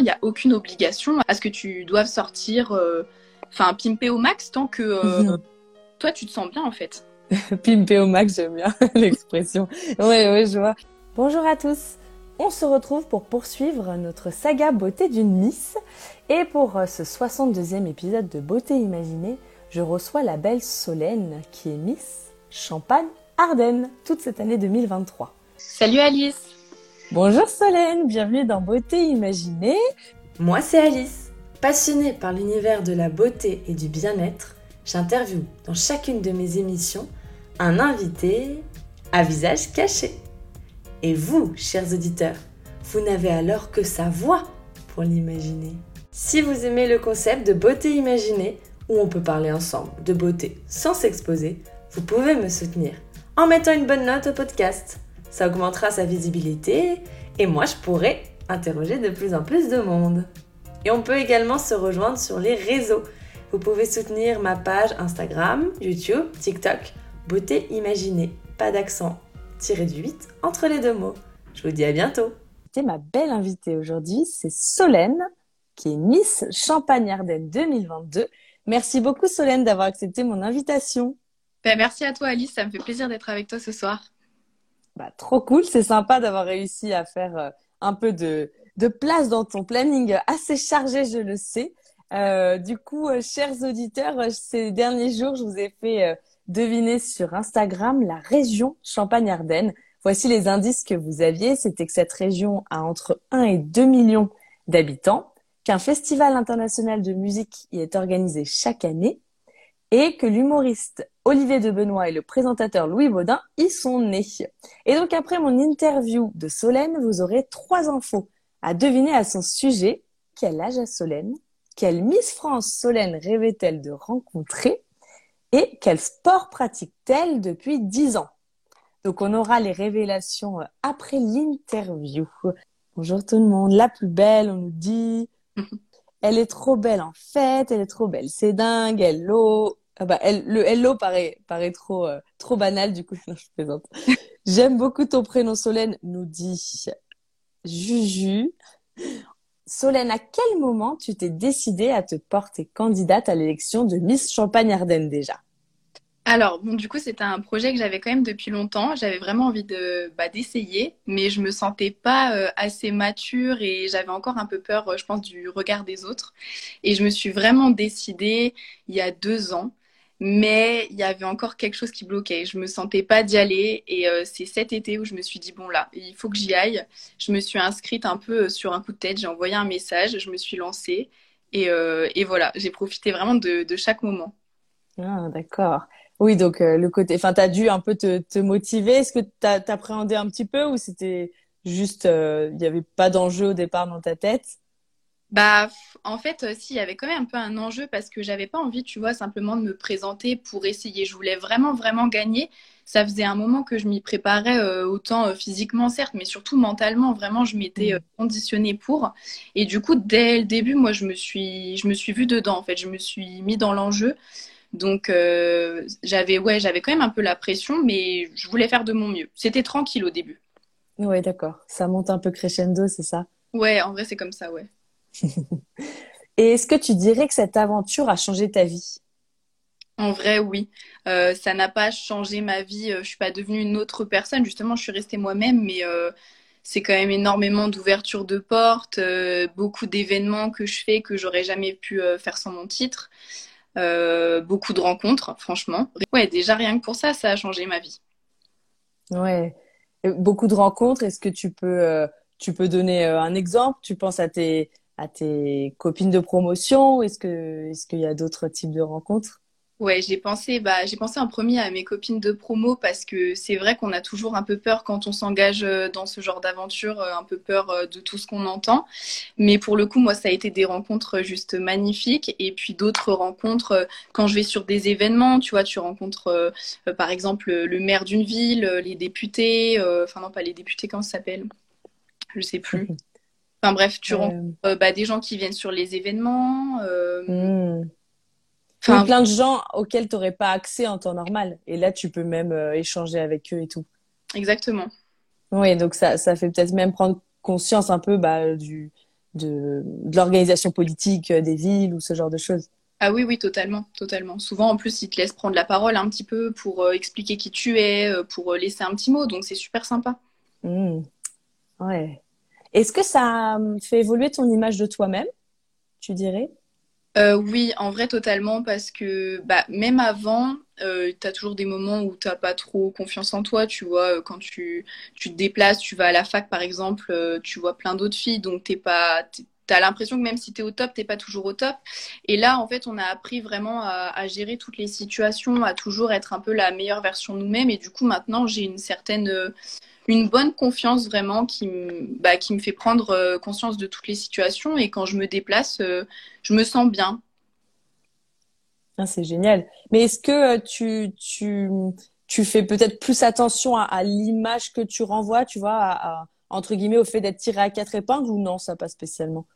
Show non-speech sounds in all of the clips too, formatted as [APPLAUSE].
il n'y a aucune obligation à ce que tu doives sortir, enfin, pimper au max tant que mhm. toi, tu te sens bien en fait. [LAUGHS] pimper au max, j'aime bien [LAUGHS] l'expression. Ouais, ouais, je vois. Bonjour à tous. On se retrouve pour poursuivre notre saga beauté d'une Miss. Et pour ce 62e épisode de Beauté imaginée, je reçois la belle Solène qui est Miss Champagne Ardennes toute cette année 2023. Salut Alice Bonjour Solène, bienvenue dans Beauté Imaginée. Moi c'est Alice. Passionnée par l'univers de la beauté et du bien-être, j'interviewe dans chacune de mes émissions un invité à visage caché. Et vous, chers auditeurs, vous n'avez alors que sa voix pour l'imaginer. Si vous aimez le concept de beauté imaginée, où on peut parler ensemble de beauté sans s'exposer, vous pouvez me soutenir en mettant une bonne note au podcast. Ça augmentera sa visibilité et moi je pourrai interroger de plus en plus de monde. Et on peut également se rejoindre sur les réseaux. Vous pouvez soutenir ma page Instagram, YouTube, TikTok, Beauté Imaginée, pas d'accent, tiré du 8 entre les deux mots. Je vous dis à bientôt. Ma belle invitée aujourd'hui, c'est Solène, qui est Miss Champagne-Ardenne 2022. Merci beaucoup Solène d'avoir accepté mon invitation. Ben, merci à toi Alice, ça me fait plaisir d'être avec toi ce soir. Bah, trop cool, c'est sympa d'avoir réussi à faire euh, un peu de, de place dans ton planning assez chargé, je le sais. Euh, du coup, euh, chers auditeurs, ces derniers jours, je vous ai fait deviner sur Instagram la région Champagne-Ardenne. Voici les indices que vous aviez. C'était que cette région a entre 1 et 2 millions d'habitants, qu'un festival international de musique y est organisé chaque année et que l'humoriste Olivier de Benoît et le présentateur Louis Baudin y sont nés. Et donc après mon interview de Solène, vous aurez trois infos à deviner à son sujet. Quel âge a Solène? Quelle Miss France Solène rêvait-elle de rencontrer? Et quel sport pratique-t-elle depuis dix ans? Donc on aura les révélations après l'interview. Bonjour tout le monde, la plus belle, on nous dit. [LAUGHS] Elle est trop belle en fait, elle est trop belle, c'est dingue, hello, ah bah, le hello paraît, paraît trop, euh, trop banal, du coup, [LAUGHS] je plaisante. J'aime beaucoup ton prénom, Solène, nous dit Juju. Solène, à quel moment tu t'es décidée à te porter candidate à l'élection de Miss Champagne-Ardenne déjà? Alors, bon, du coup, c'était un projet que j'avais quand même depuis longtemps. J'avais vraiment envie de bah, d'essayer, mais je me sentais pas euh, assez mature et j'avais encore un peu peur, euh, je pense, du regard des autres. Et je me suis vraiment décidée il y a deux ans mais il y avait encore quelque chose qui bloquait. Je me sentais pas d'y aller et euh, c'est cet été où je me suis dit bon là, il faut que j'y aille. Je me suis inscrite un peu euh, sur un coup de tête, j'ai envoyé un message, je me suis lancée et, euh, voilà, j'ai profité vraiment de, chaque moment. Ah d'accord. Oui, donc le côté, enfin, tu as dû un peu te, motiver. Est-ce que tu appréhendé un petit peu ou c'était juste, il n'y avait pas d'enjeu au départ dans ta tête? Bah, en fait, euh, si, il y avait quand même un peu un enjeu parce que j'avais pas envie, tu vois, simplement de me présenter pour essayer. Je voulais vraiment, vraiment gagner. Ça faisait un moment que je m'y préparais euh, autant euh, physiquement, certes, mais surtout mentalement. Vraiment, je m'étais mmh. conditionnée pour. Et du coup, dès le début, moi, je me suis, je me suis vue dedans. En fait, je me suis mis dans l'enjeu. Donc, j'avais, ouais, j'avais quand même un peu la pression, mais je voulais faire de mon mieux. C'était tranquille au début. Ouais, d'accord. Ça monte un peu crescendo, c'est ça? Ouais, en vrai, c'est comme ça, ouais. Et est-ce que tu dirais que cette aventure a changé ta vie? En vrai, oui. Euh, ça n'a pas changé ma vie. Euh, je suis pas devenue une autre personne. Justement, je suis restée moi-même, mais euh, c'est quand même énormément d'ouverture de portes, beaucoup d'événements que je fais que j'aurais jamais pu faire sans mon titre. beaucoup de rencontres, franchement. Ouais, déjà rien que pour ça, ça a changé ma vie. Ouais, beaucoup de rencontres. Est-ce que tu peux, tu peux donner un exemple? Tu penses à tes à tes copines de promotion Est-ce que est-ce qu'il y a d'autres types de rencontres? Ouais, j'ai pensé, bah, j'ai pensé en premier à mes copines de promo parce que c'est vrai qu'on a toujours un peu peur quand on s'engage euh, dans ce genre d'aventure, euh, un peu peur euh, de tout ce qu'on entend. Mais pour le coup, moi, ça a été des rencontres juste magnifiques. Et puis d'autres rencontres quand je vais sur des événements, tu vois, tu rencontres par exemple le maire d'une ville, les députés, enfin non pas les députés, comment ça s'appelle? Je sais plus. [LAUGHS] Enfin bref, tu rencontres euh, bah, des gens qui viennent sur les événements. Euh... Hmm. Enfin, plein de gens auxquels tu n'aurais pas accès en temps normal. Et là, tu peux même euh, échanger avec eux et tout. Exactement. Oui, donc ça, ça fait peut-être même prendre conscience un peu bah, du, de, de l'organisation politique des villes ou ce genre de choses. Ah oui, oui, totalement, totalement. Souvent, en plus, ils te laissent prendre la parole un petit peu pour euh, expliquer qui tu es, pour laisser un petit mot, donc c'est super sympa. Mmh. Ouais. Est-ce que ça fait évoluer ton image de toi-même, tu dirais? Oui, en vrai, totalement, parce que bah, même avant, tu as toujours des moments où tu n'as pas trop confiance en toi, tu vois, quand tu, tu te déplaces, tu vas à la fac, par exemple, tu vois plein d'autres filles, donc t'es pas tu l'impression que même si tu es au top, tu pas toujours au top. Et là, en fait, on a appris vraiment à, gérer toutes les situations, à toujours être un peu la meilleure version de nous-mêmes. Et du coup, maintenant, j'ai une certaine, euh, une bonne confiance vraiment qui, me, bah, qui me fait prendre euh, conscience de toutes les situations. Et quand je me déplace, euh, je me sens bien. Ah, c'est génial. Mais est-ce que tu, tu, tu fais peut-être plus attention à, l'image que tu renvoies, tu vois, à, entre guillemets, au fait d'être tiré à quatre épingles ou non, ça pas spécialement?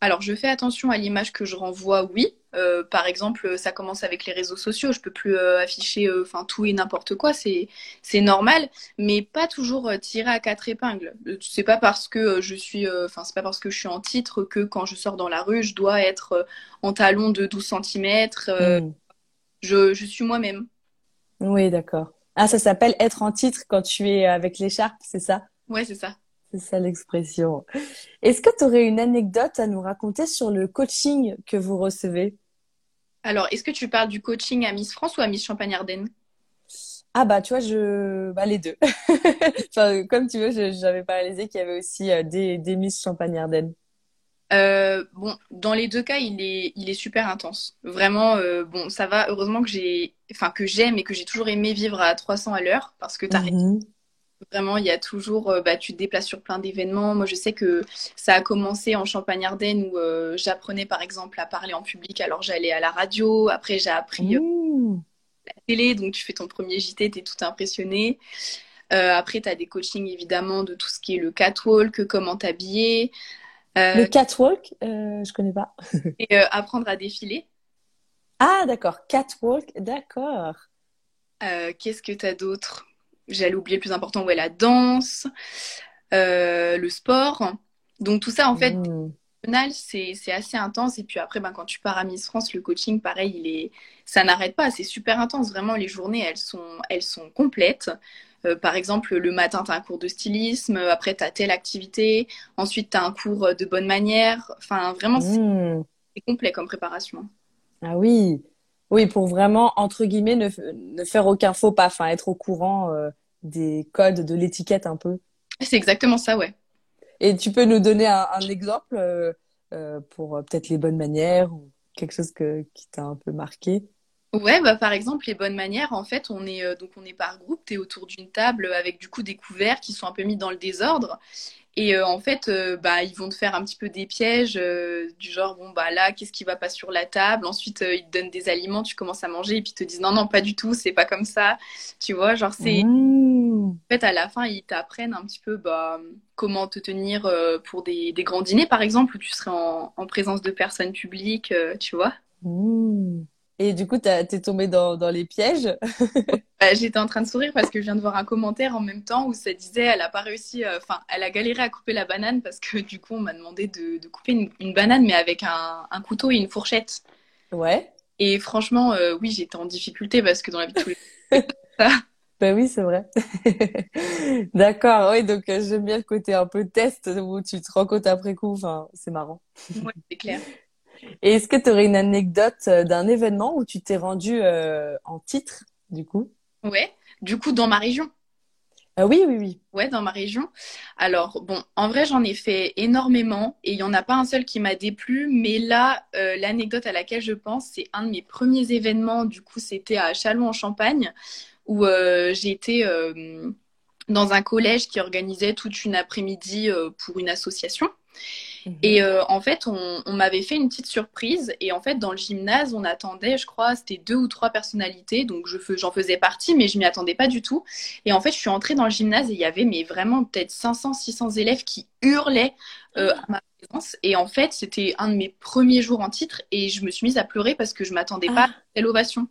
Alors, je fais attention à l'image que je renvoie, oui. Euh, par exemple, ça commence avec les réseaux sociaux. Je peux plus euh, afficher euh, enfin tout et n'importe quoi, c'est c'est normal, mais pas toujours tiré à quatre épingles. C'est pas parce que je suis, enfin c'est pas parce que je suis en titre que quand je sors dans la rue, je dois être en talon de 12 cm. Hmm. Je, je suis moi-même. Oui, d'accord. Ah, ça s'appelle être en titre quand tu es avec l'écharpe, c'est ça? Ouais, c'est ça. C'est ça l'expression. Est-ce que tu aurais une anecdote à nous raconter sur le coaching que vous recevez? Alors, est-ce que tu parles du coaching à Miss France ou à Miss Champagne-Ardenne? Ah bah tu vois je bah les deux. [LAUGHS] Enfin, comme tu veux j'avais pas réalisé qu'il y avait aussi euh, des, des Miss Champagne Ardenne euh, bon dans les deux cas il est il est super intense. Vraiment euh, bon ça va. Heureusement que j'ai enfin que j'aime et que j'ai toujours aimé vivre à 300 à l'heure parce que tu mm Vraiment, il y a toujours, euh, bah, tu te déplaces sur plein d'événements. Moi, je sais que ça a commencé en Champagne-Ardenne où euh, j'apprenais par exemple à parler en public. Alors, j'allais à la radio. Après, j'ai appris euh, la télé. Donc, tu fais ton premier JT, tu es tout impressionné. après, tu as des coachings évidemment de tout ce qui est le catwalk, comment t'habiller. le catwalk, je connais pas. [LAUGHS] et apprendre à défiler. Ah, d'accord. Catwalk, d'accord. Qu'est-ce que tu as d'autre? J'allais oublier le plus important, ouais, la danse, euh, le sport. Donc tout ça, en fait, mmh. c'est assez intense. Et puis après, ben, quand tu pars à Miss France, le coaching, pareil, il est, ça n'arrête pas. C'est super intense. Vraiment, les journées, elles sont, elles sont complètes. Euh, par exemple, le matin, tu as un cours de stylisme, après, tu as telle activité, ensuite, tu as un cours de bonne manière. Enfin, vraiment, c'est mmh. complet comme préparation. Ah oui, oui, pour vraiment, entre guillemets, ne, ne faire aucun faux pas, enfin, être au courant euh, des codes de l'étiquette un peu. C'est exactement ça, ouais. Et tu peux nous donner un, exemple euh, euh, pour peut-être les bonnes manières ou quelque chose que, qui t'a un peu marqué? Ouais, bah, par exemple, les bonnes manières, en fait, on est, donc on est par groupe, tu es autour d'une table avec du coup des couverts qui sont un peu mis dans le désordre. Et euh, en fait, euh, bah, ils vont te faire un petit peu des pièges euh, du genre, bon, bah là, qu'est-ce qui va pas sur la table? Ensuite, ils te donnent des aliments, tu commences à manger et puis ils te disent, non, non, pas du tout, c'est pas comme ça. Tu vois, genre, c'est. Mmh. En fait, à la fin, ils t'apprennent un petit peu bah, comment te tenir pour des, des, grands dîners, par exemple, où tu serais en, en présence de personnes publiques, tu vois? Mmh. Et du coup, t'es tombé dans, dans, les pièges [LAUGHS] bah, J'étais en train de sourire parce que je viens de voir un commentaire en même temps où ça disait elle a pas réussi, euh, enfin, elle a galéré à couper la banane parce que du coup, on m'a demandé de, de couper une, banane, mais avec un, un, couteau et une fourchette. Ouais. Et franchement, euh, oui, j'étais en difficulté parce que dans la vie de tous les [LAUGHS] Ben oui, c'est vrai. [LAUGHS] D'accord, oui, donc euh, j'aime bien le côté un peu test où tu te rends compte après coup, enfin, c'est marrant. Oui, c'est clair. Et est-ce que tu aurais une anecdote euh, d'un événement où tu t'es rendu euh, en titre, du coup? Ouais, du coup, dans ma région. Euh, oui, oui, oui. Ouais, dans ma région. Alors, bon, en vrai, j'en ai fait énormément et il n'y en a pas un seul qui m'a déplu. Mais là, l'anecdote à laquelle je pense, c'est un de mes premiers événements. Du coup, c'était à Châlons-en-Champagne où été dans un collège qui organisait toute une après-midi pour une association. Mhm. Et euh, en fait, on, m'avait fait une petite surprise. Et en fait, dans le gymnase, on attendait, je crois, c'était deux ou trois personnalités. Donc, j'en faisais partie, mais je m'y attendais pas du tout. Et en fait, je suis entrée dans le gymnase et il y avait mais vraiment peut-être 500, 600 élèves qui hurlaient euh, à ma présence. Et en fait, c'était un de mes premiers jours en titre. Et je me suis mise à pleurer parce que je m'attendais pas ah. à telle ovation.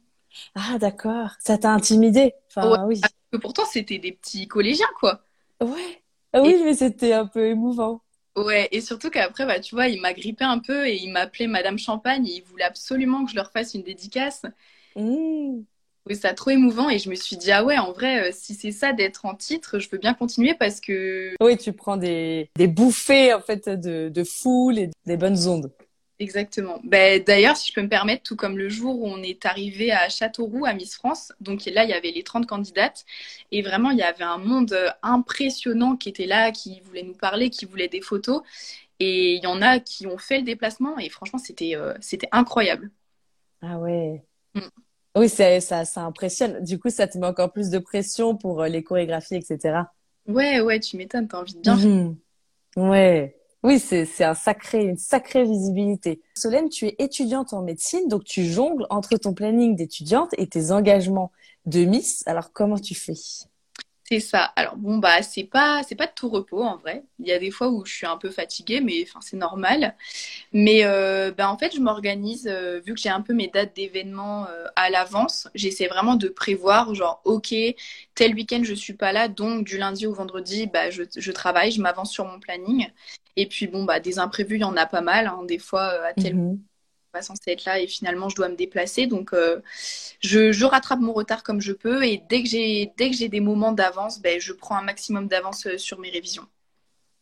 Ah, d'accord. Ça t'a intimidé. Enfin, oui. Parce que pourtant, c'était des petits collégiens, quoi. Ouais. Ah oui, mais c'était un peu émouvant. Ouais, et surtout qu'après, bah, tu vois, il m'a grippé un peu et il m'appelait Madame Champagne et il voulait absolument que je leur fasse une dédicace. Mmh. Oui, ça trop émouvant et je me suis dit, ah ouais, en vrai, euh, si c'est ça d'être en titre, je veux bien continuer parce que. Oui, tu prends des, des bouffées, en fait, de, de foule et des bonnes ondes. Exactement. Ben, D'ailleurs, si je peux me permettre, tout comme le jour où on est arrivé à Châteauroux, à Miss France, donc là, il y avait les 30 candidates, et vraiment, il y avait un monde impressionnant qui était là, qui voulait nous parler, qui voulait des photos, et il y en a qui ont fait le déplacement, et franchement, c'était euh, c'était incroyable. Ah ouais. Mm. Oui, ça, ça, ça impressionne. Du coup, ça te met encore plus de pression pour euh, les chorégraphies, etc. Ouais, ouais, tu m'étonnes, t'as envie de bien mmh. Ouais. Oui, c'est un sacré, une sacrée visibilité. Solène, tu es étudiante en médecine, donc tu jongles entre ton planning d'étudiante et tes engagements de Miss. Alors, comment tu fais? C'est ça. Alors bon bah c'est pas c'est pas de tout repos en vrai. Il y a des fois où je suis un peu fatiguée, mais c'est normal. Mais euh, bah, en fait je m'organise euh, vu que j'ai un peu mes dates d'événements euh, à l'avance. J'essaie vraiment de prévoir genre ok tel week-end je suis pas là donc du lundi au vendredi bah je travaille, je m'avance sur mon planning. Et puis bon bah des imprévus il y en a pas mal. Hein. Des fois à tel mhm pas censée être là et finalement je dois me déplacer. Donc euh, je, je, rattrape mon retard comme je peux et dès que j'ai dès que j'ai des moments d'avance, ben, je prends un maximum d'avance euh, sur mes révisions.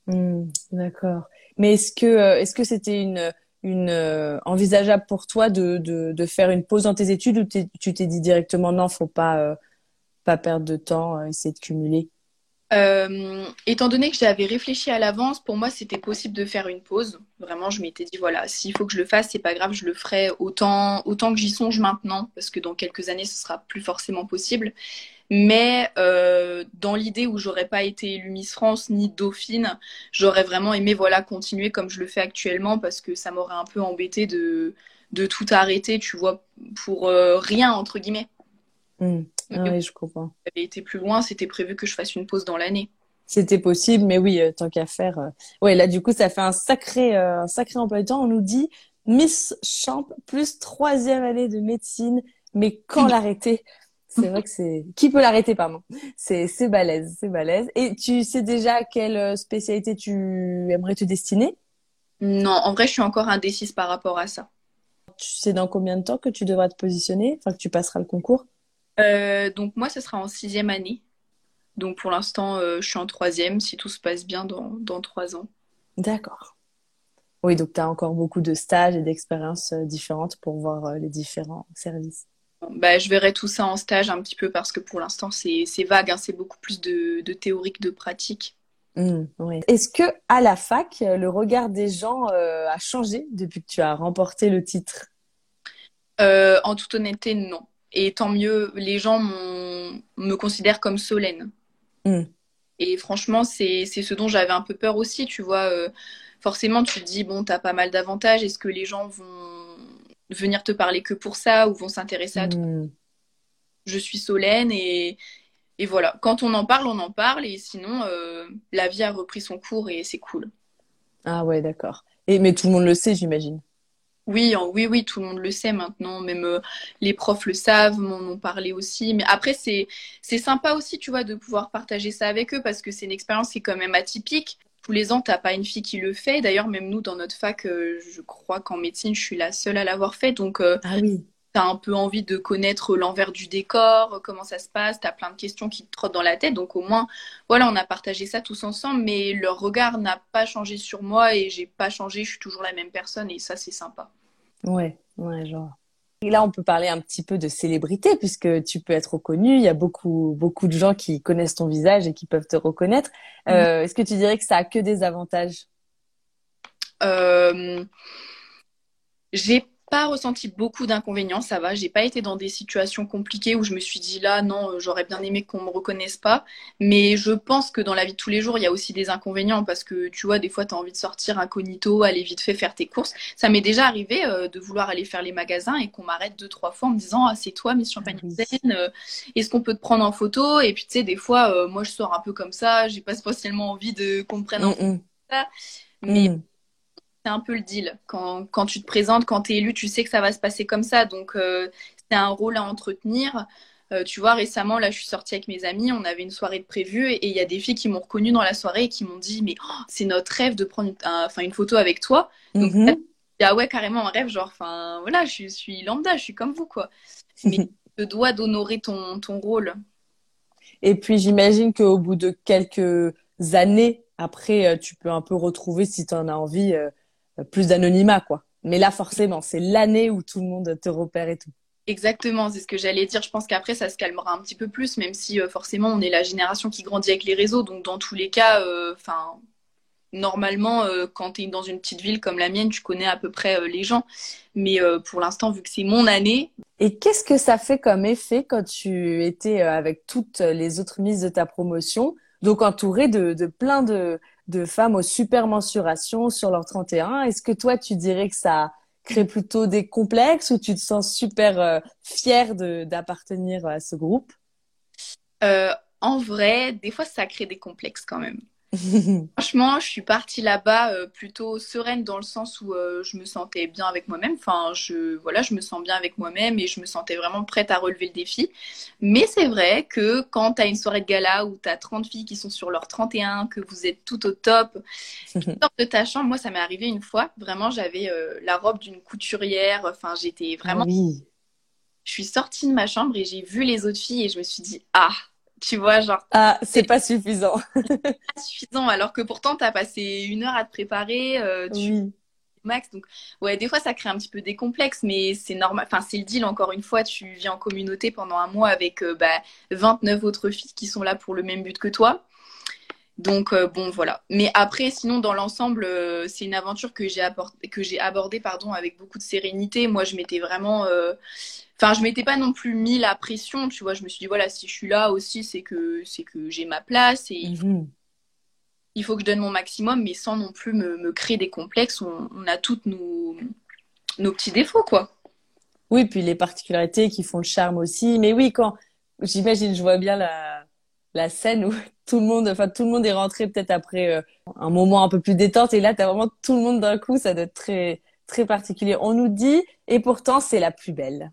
Hmm, d'accord. Mais est-ce que euh, est-ce que c'était une une envisageable pour toi de, de, de, faire une pause dans tes études ou tu t'es dit directement non, faut pas pas perdre de temps, essayer de cumuler? Euh, étant donné que j'avais réfléchi à l'avance, pour moi c'était possible de faire une pause. Vraiment, je m'étais dit voilà, s'il faut que je le fasse, c'est pas grave, je le ferai autant, autant que j'y songe maintenant, parce que dans quelques années ce sera plus forcément possible. Mais euh, dans l'idée où j'aurais pas été élue Miss France ni Dauphine, j'aurais vraiment aimé voilà continuer comme je le fais actuellement, parce que ça m'aurait un peu embêté de, de tout arrêter, tu vois, pour euh, rien entre guillemets. Mmh. Ah oui, je comprends. J'avais été plus loin, c'était prévu que je fasse une pause dans l'année. C'était possible, mais oui, euh, tant qu'à faire. Euh, ouais, là, du coup, ça fait un sacré, euh, un sacré emploi de temps. On nous dit Miss Champ plus troisième année de médecine, mais quand l'arrêter? C'est vrai que c'est. Qui peut l'arrêter, pardon? C'est c'est balèze, c'est balèze. Et tu sais déjà quelle spécialité tu aimerais te destiner? Non, en vrai, je suis encore indécise par rapport à ça. Tu sais dans combien de temps que tu devras te positionner, enfin que tu passeras le concours? Donc moi, ce sera en sixième année. Donc pour l'instant, euh, je suis en troisième, si tout se passe bien dans, dans trois ans. D'accord. Oui, donc tu as encore beaucoup de stages et d'expériences euh, différentes pour voir les différents services. Bah, je verrai tout ça en stage un petit peu parce que pour l'instant, c'est vague, hein. c'est beaucoup plus de, de théorique, de pratique. Mmh, Est-ce que à la fac, le regard des gens a changé depuis que tu as remporté le titre? En toute honnêteté, non. Et tant mieux, les gens me considèrent comme Solène. Mm. Et franchement, c'est ce dont j'avais un peu peur aussi, tu vois. Euh, forcément, tu te dis, bon, t'as pas mal d'avantages. Est-ce que les gens vont venir te parler que pour ça ou vont s'intéresser à toi? Mm. Je suis Solène et, et voilà. Quand on en parle, on en parle. Et sinon, euh, la vie a repris son cours et c'est cool. Ah ouais, d'accord. Et mais tout le monde le sait, j'imagine. Oui, oui, oui, tout le monde le sait maintenant. Même euh, les profs le savent, m'en ont parlé aussi. Mais après, c'est sympa aussi, tu vois, de pouvoir partager ça avec eux parce que c'est une expérience qui est quand même atypique. Tous les ans, t'as pas une fille qui le fait. D'ailleurs, même nous, dans notre fac, euh, je crois qu'en médecine, je suis la seule à l'avoir fait. Donc, euh, ah. T'as un peu envie de connaître l'envers du décor, comment ça se passe. T'as plein de questions qui te trottent dans la tête. Donc, au moins, voilà, on a partagé ça tous ensemble. Mais leur regard n'a pas changé sur moi et j'ai pas changé. Je suis toujours la même personne et ça, c'est sympa. Ouais, ouais, genre. Et là, on peut parler un petit peu de célébrité puisque tu peux être reconnu. Il y a beaucoup, beaucoup de gens qui connaissent ton visage et qui peuvent te reconnaître. Euh, Est-ce que tu dirais que ça a que des avantages? Euh, J'ai pas ressenti beaucoup d'inconvénients, ça va. J'ai pas été dans des situations compliquées où je me suis dit là, non, euh, j'aurais bien aimé qu'on me reconnaisse pas. Mais je pense que dans la vie de tous les jours, il y a aussi des inconvénients parce que tu vois, des fois, tu as envie de sortir incognito, aller vite fait faire tes courses. Ça m'est déjà arrivé euh, de vouloir aller faire les magasins et qu'on m'arrête deux, trois fois en me disant ah, c'est toi, Miss Champagne euh, est-ce qu'on peut te prendre en photo? Et puis, tu sais, des fois, moi, je sors un peu comme ça, j'ai pas spécialement envie de qu'on me prenne en mm, mm. photo. Mais mm c'est un peu le deal. Quand, quand tu te présentes, quand tu es élu, tu sais que ça va se passer comme ça. Donc, euh, c'est un rôle à entretenir. Euh, tu vois, récemment, là, je suis sortie avec mes amis, on avait une soirée de prévue et il y a des filles qui m'ont reconnue dans la soirée et qui m'ont dit, mais oh, c'est notre rêve de prendre une, une photo avec toi. Donc, mm ah ouais, carrément un rêve, genre, enfin, voilà, je, suis lambda, je suis comme vous, quoi. [LAUGHS] Mais je dois d'honorer ton, ton rôle. Et puis, j'imagine qu'au bout de quelques années, après, euh, tu peux un peu retrouver, si tu en as envie, euh, plus d'anonymat, quoi. Mais là, forcément, c'est l'année où tout le monde te repère et tout. Exactement, c'est ce que j'allais dire. Je pense qu'après, ça se calmera un petit peu plus, même si euh, forcément, on est la génération qui grandit avec les réseaux. Donc, dans tous les cas, euh, enfin, normalement, euh, quand tu es dans une petite ville comme la mienne, tu connais à peu près les gens. Mais pour l'instant, vu que c'est mon année. Et qu'est-ce que ça fait comme effet quand tu étais avec toutes les autres mises de ta promotion, donc entourée de, de plein de, de femmes aux super mensurations sur leur 31 Est-ce que toi, tu dirais que ça crée plutôt des complexes ou tu te sens super euh, fière d'appartenir à ce groupe? Euh, En vrai, des fois, ça crée des complexes quand même. [LAUGHS] Franchement, je suis partie là-bas euh, plutôt sereine dans le sens où euh, je me sentais bien avec moi-même. Enfin, je, voilà, je me sens bien avec moi-même et je me sentais vraiment prête à relever le défi. Mais c'est vrai que quand tu as une soirée de gala où tu as 30 filles qui sont sur leur 31, que vous êtes tout au top, tu [LAUGHS] sors de ta chambre. Moi, ça m'est arrivé une fois. Vraiment, j'avais euh, la robe d'une couturière. Enfin, j'étais vraiment. Oui. Je suis sortie de ma chambre et j'ai vu les autres filles et je me suis dit, ah, tu vois, genre. Ah, c'est pas suffisant. [LAUGHS] pas suffisant, alors que pourtant, tu as passé une heure à te préparer. Euh, tu... Max, donc ouais, des fois ça crée un petit peu des complexes, mais c'est normal. Enfin, c'est le deal. Encore une fois, tu vis en communauté pendant un mois avec euh, bah, 29 autres filles qui sont là pour le même but que toi. Donc euh, bon, voilà. Mais après, sinon dans l'ensemble, euh, c'est une aventure que j'ai que j'ai abordée pardon avec beaucoup de sérénité. Moi, je m'étais vraiment Enfin, je m'étais pas non plus mis la pression, tu vois. Je me suis dit, voilà, si je suis là aussi, c'est que, c'est que j'ai ma place et il, faut, que je donne mon maximum, mais sans non plus me, créer des complexes. On, a toutes nos, nos petits défauts, quoi. Oui, puis les particularités qui font le charme aussi. Mais oui, quand j'imagine, je vois bien la, la scène où [LAUGHS] tout le monde, enfin tout le monde est rentré peut-être après euh, un moment un peu plus détente et là tu as vraiment tout le monde d'un coup, ça doit être très très particulier. On nous dit, et pourtant c'est la plus belle.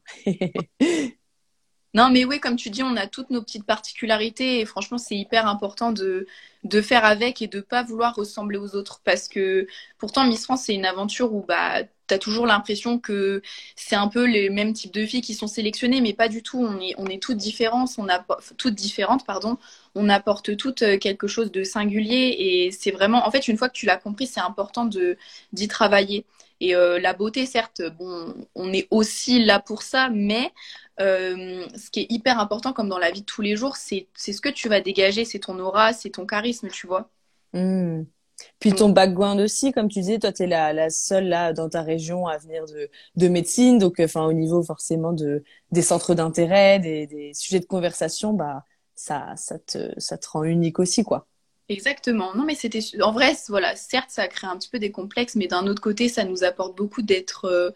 non, mais oui, comme tu dis, on a toutes nos petites particularités et franchement, c'est hyper important de, de faire avec et de pas vouloir ressembler aux autres parce que pourtant Miss France, c'est une aventure où bah tu as toujours l'impression que c'est un peu les mêmes types de filles qui sont sélectionnées, mais pas du tout. On est, on est toutes différentes, on a toutes différentes, pardon. On apporte toutes euh, quelque chose de singulier et c'est vraiment, en fait, une fois que tu l'as compris, c'est important d'y travailler. Et euh, la beauté, certes, bon, on est aussi là pour ça, mais euh, ce qui est hyper important, comme dans la vie de tous les jours, c'est ce que tu vas dégager, c'est ton aura, c'est ton charisme, tu vois. Mmh. Puis ton background aussi, comme tu disais, toi, tu es la, la, seule là dans ta région à venir de, de médecine. Donc, enfin, au niveau forcément de, des centres d'intérêt, des, des, sujets de conversation, bah, ça, ça, te, ça te rend unique aussi, quoi. Exactement. Non, mais c'était en vrai, voilà, certes, ça a créé un petit peu des complexes, mais d'un autre côté, ça nous apporte beaucoup d'être euh,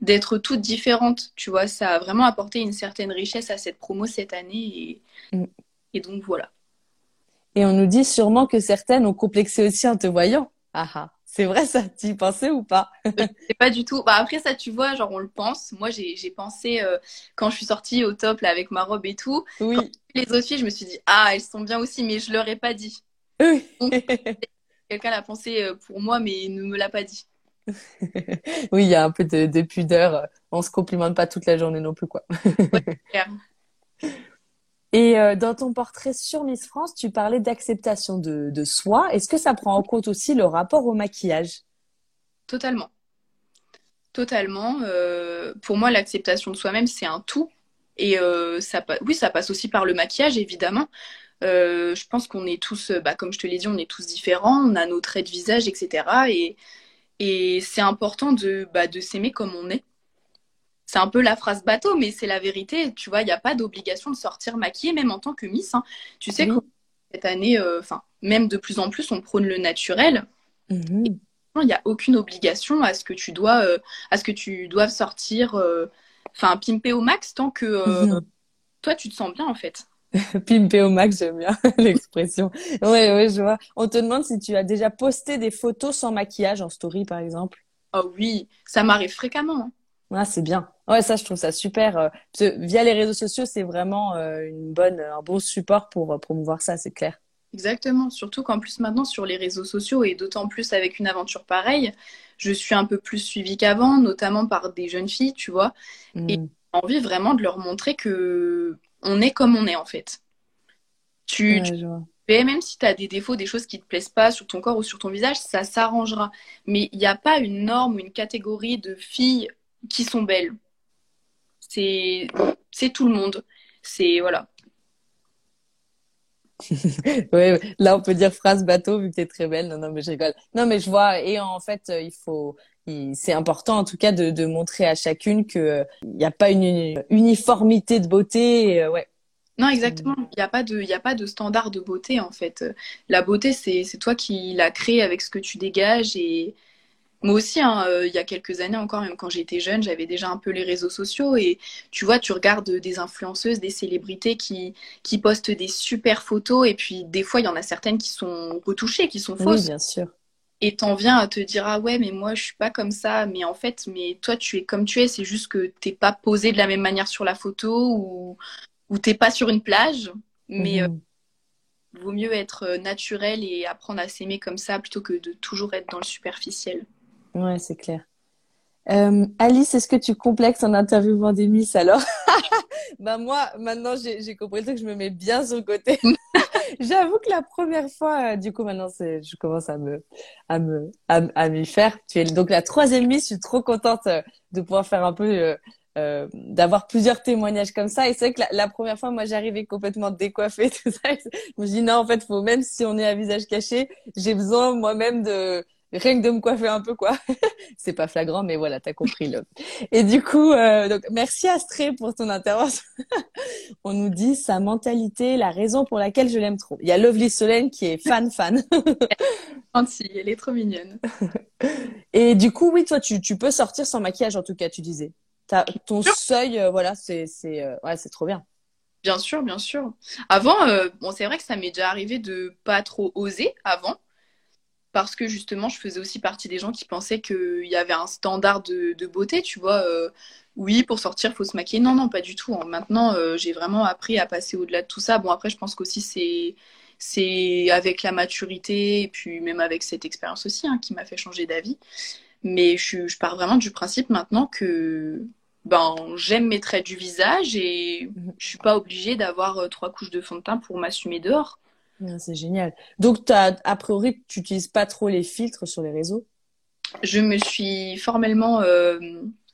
d'être toutes différentes. Tu vois, ça a vraiment apporté une certaine richesse à cette promo cette année, et, mm. et donc voilà. Et on nous dit sûrement que certaines ont complexé aussi en te voyant. Ah ah. C'est vrai ça, tu y pensais ou pas? C'est pas du tout. Bah après ça, tu vois, genre on le pense. Moi, j'ai pensé euh, quand je suis sortie au top là avec ma robe et tout. Oui. les autres filles, je me suis dit ah elles sont bien aussi, mais je leur ai pas dit. Oui. [LAUGHS] Quelqu'un l'a pensé euh, pour moi, mais ne me l'a pas dit. [LAUGHS] oui, il y a un peu de, pudeur. On se complimente pas toute la journée non plus, quoi. [LAUGHS] Et euh, dans ton portrait sur Miss France, tu parlais d'acceptation de, soi. Est-ce que ça prend en compte aussi le rapport au maquillage? Totalement. Totalement. Euh, pour moi, l'acceptation de soi-même, c'est un tout. Et ça, oui, ça passe aussi par le maquillage, évidemment. Euh, je pense qu'on est tous, euh, bah, comme je te l'ai dit, on est tous différents, on a nos traits de visage, etc. Et, et c'est important de, bah, de s'aimer comme on est. C'est un peu la phrase bateau, mais c'est la vérité. Tu vois, il n'y a pas d'obligation de sortir maquillée, même en tant que Miss. Hein. Tu sais que cette année, euh, même de plus en plus, on prône le naturel. Mhm. Il n'y a aucune obligation à ce que tu dois, à ce que tu doives sortir, enfin, pimper au max tant que mhm. toi, tu te sens bien, en fait. [LAUGHS] Pimper au max, j'aime bien [LAUGHS] l'expression. Ouais, ouais, je vois. On te demande si tu as déjà posté des photos sans maquillage en story, par exemple. Oh oui, ça m'arrive fréquemment. Hein. Ah, c'est bien. Ouais, ça, je trouve ça super. via les réseaux sociaux, c'est vraiment une bonne, un bon support pour promouvoir ça, c'est clair. Exactement, surtout qu'en plus maintenant sur les réseaux sociaux et d'autant plus avec une aventure pareille, je suis un peu plus suivie qu'avant, notamment par des jeunes filles, tu vois, et mm. j'ai envie vraiment de leur montrer que on est comme on est en fait. Tu, même si tu as des défauts, des choses qui te plaisent pas sur ton corps ou sur ton visage, ça s'arrangera. Mais il n'y a pas une norme ou une catégorie de filles qui sont belles. C'est tout le monde. C'est voilà. [LAUGHS] oui, là on peut dire phrase bateau vu que t'es très belle. Non, non, mais je rigole. Non, mais je vois. Et en fait, euh, il faut, c'est important en tout cas de, de montrer à chacune que euh, il n'y a pas une uniformité de beauté. Euh, ouais. Non, exactement. Il n'y a pas de, il a pas de standard de beauté en fait. La beauté, c'est, toi qui l'as créée avec ce que tu dégages et moi aussi, hein, euh, il y a quelques années encore, même quand j'étais jeune, j'avais déjà un peu les réseaux sociaux et tu vois, tu regardes des influenceuses, des célébrités qui, qui postent des super photos et puis des fois, il y en a certaines qui sont retouchées, qui sont fausses. Oui, bien sûr. Et t'en viens à te dire, ah ouais, mais moi, je suis pas comme ça. Mais en fait, mais toi, tu es comme tu es. C'est juste que t'es pas posé de la même manière sur la photo ou, ou t'es pas sur une plage. Mais euh, vaut mieux être naturel et apprendre à s'aimer comme ça plutôt que de toujours être dans le superficiel. Ouais, c'est clair. Euh, Alice, est-ce que tu complexes en interviewant des Miss alors? [LAUGHS] Bah moi, maintenant j'ai compris que je me mets bien sur le côté. [LAUGHS] J'avoue que la première fois, euh, du coup maintenant je commence à me, à me, à, m'y faire. Tu es donc la troisième Miss. Je suis trop contente euh, de pouvoir faire un peu, euh, d'avoir plusieurs témoignages comme ça. Et c'est vrai que la, la, première fois, moi j'arrivais complètement décoiffée [LAUGHS] tout ça. Je me dis non, en fait, faut même si on est à visage caché, j'ai besoin moi-même de rien que de me coiffer un peu quoi. [LAUGHS] c'est pas flagrant mais voilà, t'as compris le. Et du coup euh, donc merci Astrée pour ton intervention. [LAUGHS] On nous dit sa mentalité, la raison pour laquelle je l'aime trop. Il y a Lovely Solène qui est fan fan. [LAUGHS] elle est trop mignonne. Et du coup oui, toi tu tu peux sortir sans maquillage en tout cas, tu disais. As, ton seuil euh, voilà, c'est c'est euh, ouais, c'est trop bien. Bien sûr, bien sûr. Avant, bon, c'est vrai que ça m'est déjà arrivé de pas trop oser avant parce que justement, je faisais aussi partie des gens qui pensaient qu'il y avait un standard de, beauté, tu vois. Euh, oui, pour sortir, il faut se maquiller. Non, non, pas du tout. Hein. Maintenant, euh, j'ai vraiment appris à passer au-delà de tout ça. Bon, après, je pense qu'aussi, c'est c'est avec la maturité et puis même avec cette expérience aussi hein, qui m'a fait changer d'avis. Mais je, je, pars vraiment du principe maintenant que ben, j'aime mes traits du visage et mhm. je suis pas obligée d'avoir euh, trois couches de fond de teint pour m'assumer dehors. Ah, c'est génial. Donc, as, a priori, tu n'utilises pas trop les filtres sur les réseaux? Je me suis formellement euh,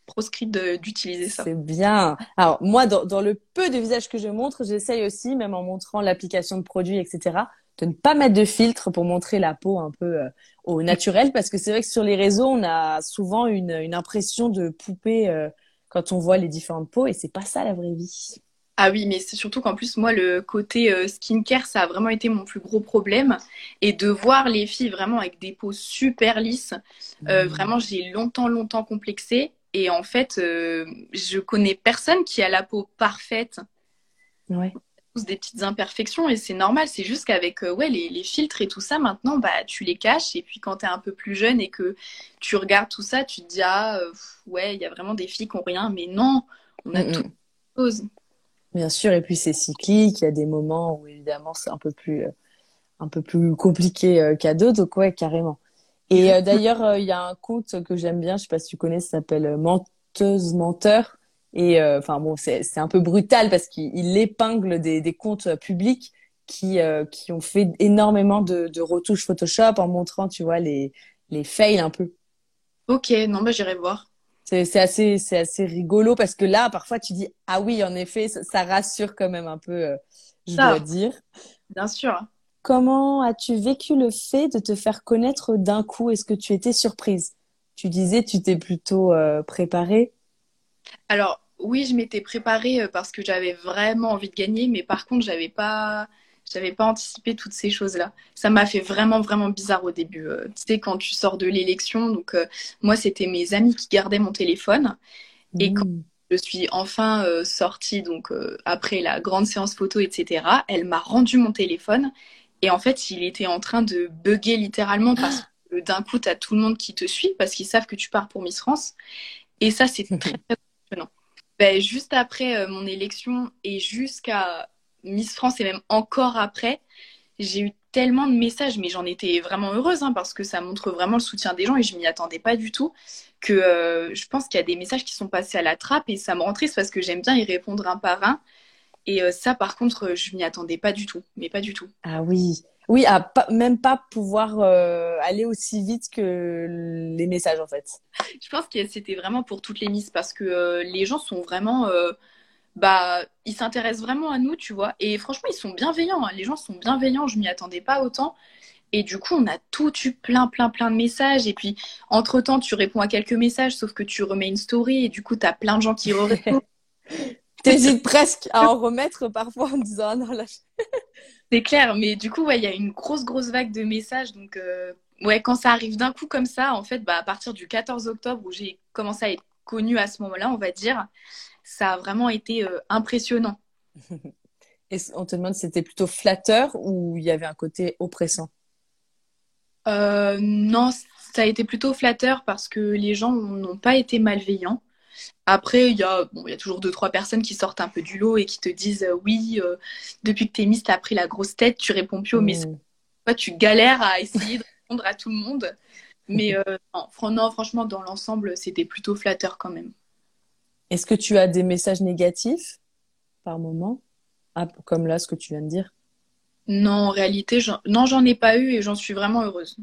proscrite d'utiliser ça. C'est bien. Alors, moi, dans, le peu de visages que je montre, j'essaye aussi, même en montrant l'application de produits, etc., de ne pas mettre de filtre pour montrer la peau un peu euh, au naturel, parce que c'est vrai que sur les réseaux, on a souvent une, impression de poupée euh, quand on voit les différentes peaux, et c'est pas ça la vraie vie. Ah oui, mais c'est surtout qu'en plus, moi, le côté euh, skincare, ça a vraiment été mon plus gros problème. Et de voir les filles vraiment avec des peaux super lisses, euh, mmh. vraiment, j'ai longtemps, longtemps complexé. Et en fait, euh, je connais personne qui a la peau parfaite. Ouais. Tous des petites imperfections et c'est normal. C'est juste qu'avec ouais, les, filtres et tout ça, maintenant, bah, tu les caches. Et puis quand tu es un peu plus jeune et que tu regardes tout ça, tu te dis, ah, ouais, il y a vraiment des filles qui n'ont rien. Mais non, on a toutes choses. Bien sûr, et puis c'est cyclique. Il y a des moments où évidemment c'est un peu plus euh, un peu plus compliqué euh, qu'à d'autres. Donc ouais, carrément. Et euh, d'ailleurs, il y a un conte que j'aime bien. Je sais pas si tu connais, ça s'appelle Menteuse menteur. Et enfin bon, c'est c'est un peu brutal parce qu'il épingle des des comptes publics qui qui ont fait énormément de, de retouches Photoshop en montrant, tu vois, les les fails un peu. Ok, non, bah j'irai voir c'est assez c'est assez rigolo parce que là parfois tu dis ah oui en effet ça, rassure quand même un peu euh, je dois dire. Bien sûr. Comment as-tu vécu le fait de te faire connaître d'un coup? Est-ce que tu étais surprise? Tu disais tu t'es plutôt euh, préparée? Alors oui je m'étais préparée euh, parce que j'avais vraiment envie de gagner mais par contre j'avais pas je n'avais pas anticipé toutes ces choses-là. Ça m'a fait vraiment, vraiment bizarre au début. Euh, tu sais, quand tu sors de l'élection, donc euh, moi, c'était mes amis qui gardaient mon téléphone. Et quand mmh. je suis enfin euh, sortie, donc après la grande séance photo, etc., elle m'a rendu mon téléphone. Et en fait, il était en train de bugger littéralement parce que d'un coup, tu as tout le monde qui te suit parce qu'ils savent que tu pars pour Miss France. Et ça, c'est très, [LAUGHS] très impressionnant. ben, juste après mon élection et jusqu'à Miss France et même encore après, j'ai eu tellement de messages, mais j'en étais vraiment heureuse hein, parce que ça montre vraiment le soutien des gens et je m'y attendais pas du tout. Que euh, je pense qu'il y a des messages qui sont passés à la trappe et ça me rend triste parce que j'aime bien y répondre un par un. Et euh, ça, par contre, je m'y attendais pas du tout, mais pas du tout. Ah oui, oui, à pas, même pas pouvoir euh, aller aussi vite que les messages en fait. Je pense que c'était vraiment pour toutes les miss parce que les gens sont vraiment bah, ils s'intéressent vraiment à nous, tu vois. Et franchement, ils sont bienveillants. Hein. Les gens sont bienveillants. Je m'y attendais pas autant. Et du coup, on a tout eu plein, plein, plein de messages. Et puis, entre-temps, tu réponds à quelques messages, sauf que tu remets une story. Et du coup, tu as plein de gens qui répondent. [LAUGHS] [LAUGHS] T'hésites presque à en remettre parfois en disant ah non, là. [LAUGHS] C'est clair. Mais du coup, ouais, il y a une grosse, grosse vague de messages. Donc, euh, ouais, quand ça arrive d'un coup comme ça, en fait, bah, à partir du 14 octobre, où j'ai commencé à être connue à ce moment-là, on va dire, ça a vraiment été euh, impressionnant. [LAUGHS] Et on te demande si c'était plutôt flatteur ou il y avait un côté oppressant? Euh, Non, ça a été plutôt flatteur parce que les gens n'ont pas été malveillants. Après, il y, a, bon, y a toujours deux, trois personnes qui sortent un peu du lot et qui te disent euh, Oui, depuis que t'es Miss, t'as pris la grosse tête, tu réponds plus aux messages. Toi, tu galères à essayer de répondre à tout le monde. Mais non, franchement, dans l'ensemble, c'était plutôt flatteur quand même. Est-ce que tu as des messages négatifs par moment? Ah, Comme là, ce que tu viens de dire. Non, en réalité, non, j'en ai pas eu et j'en suis vraiment heureuse.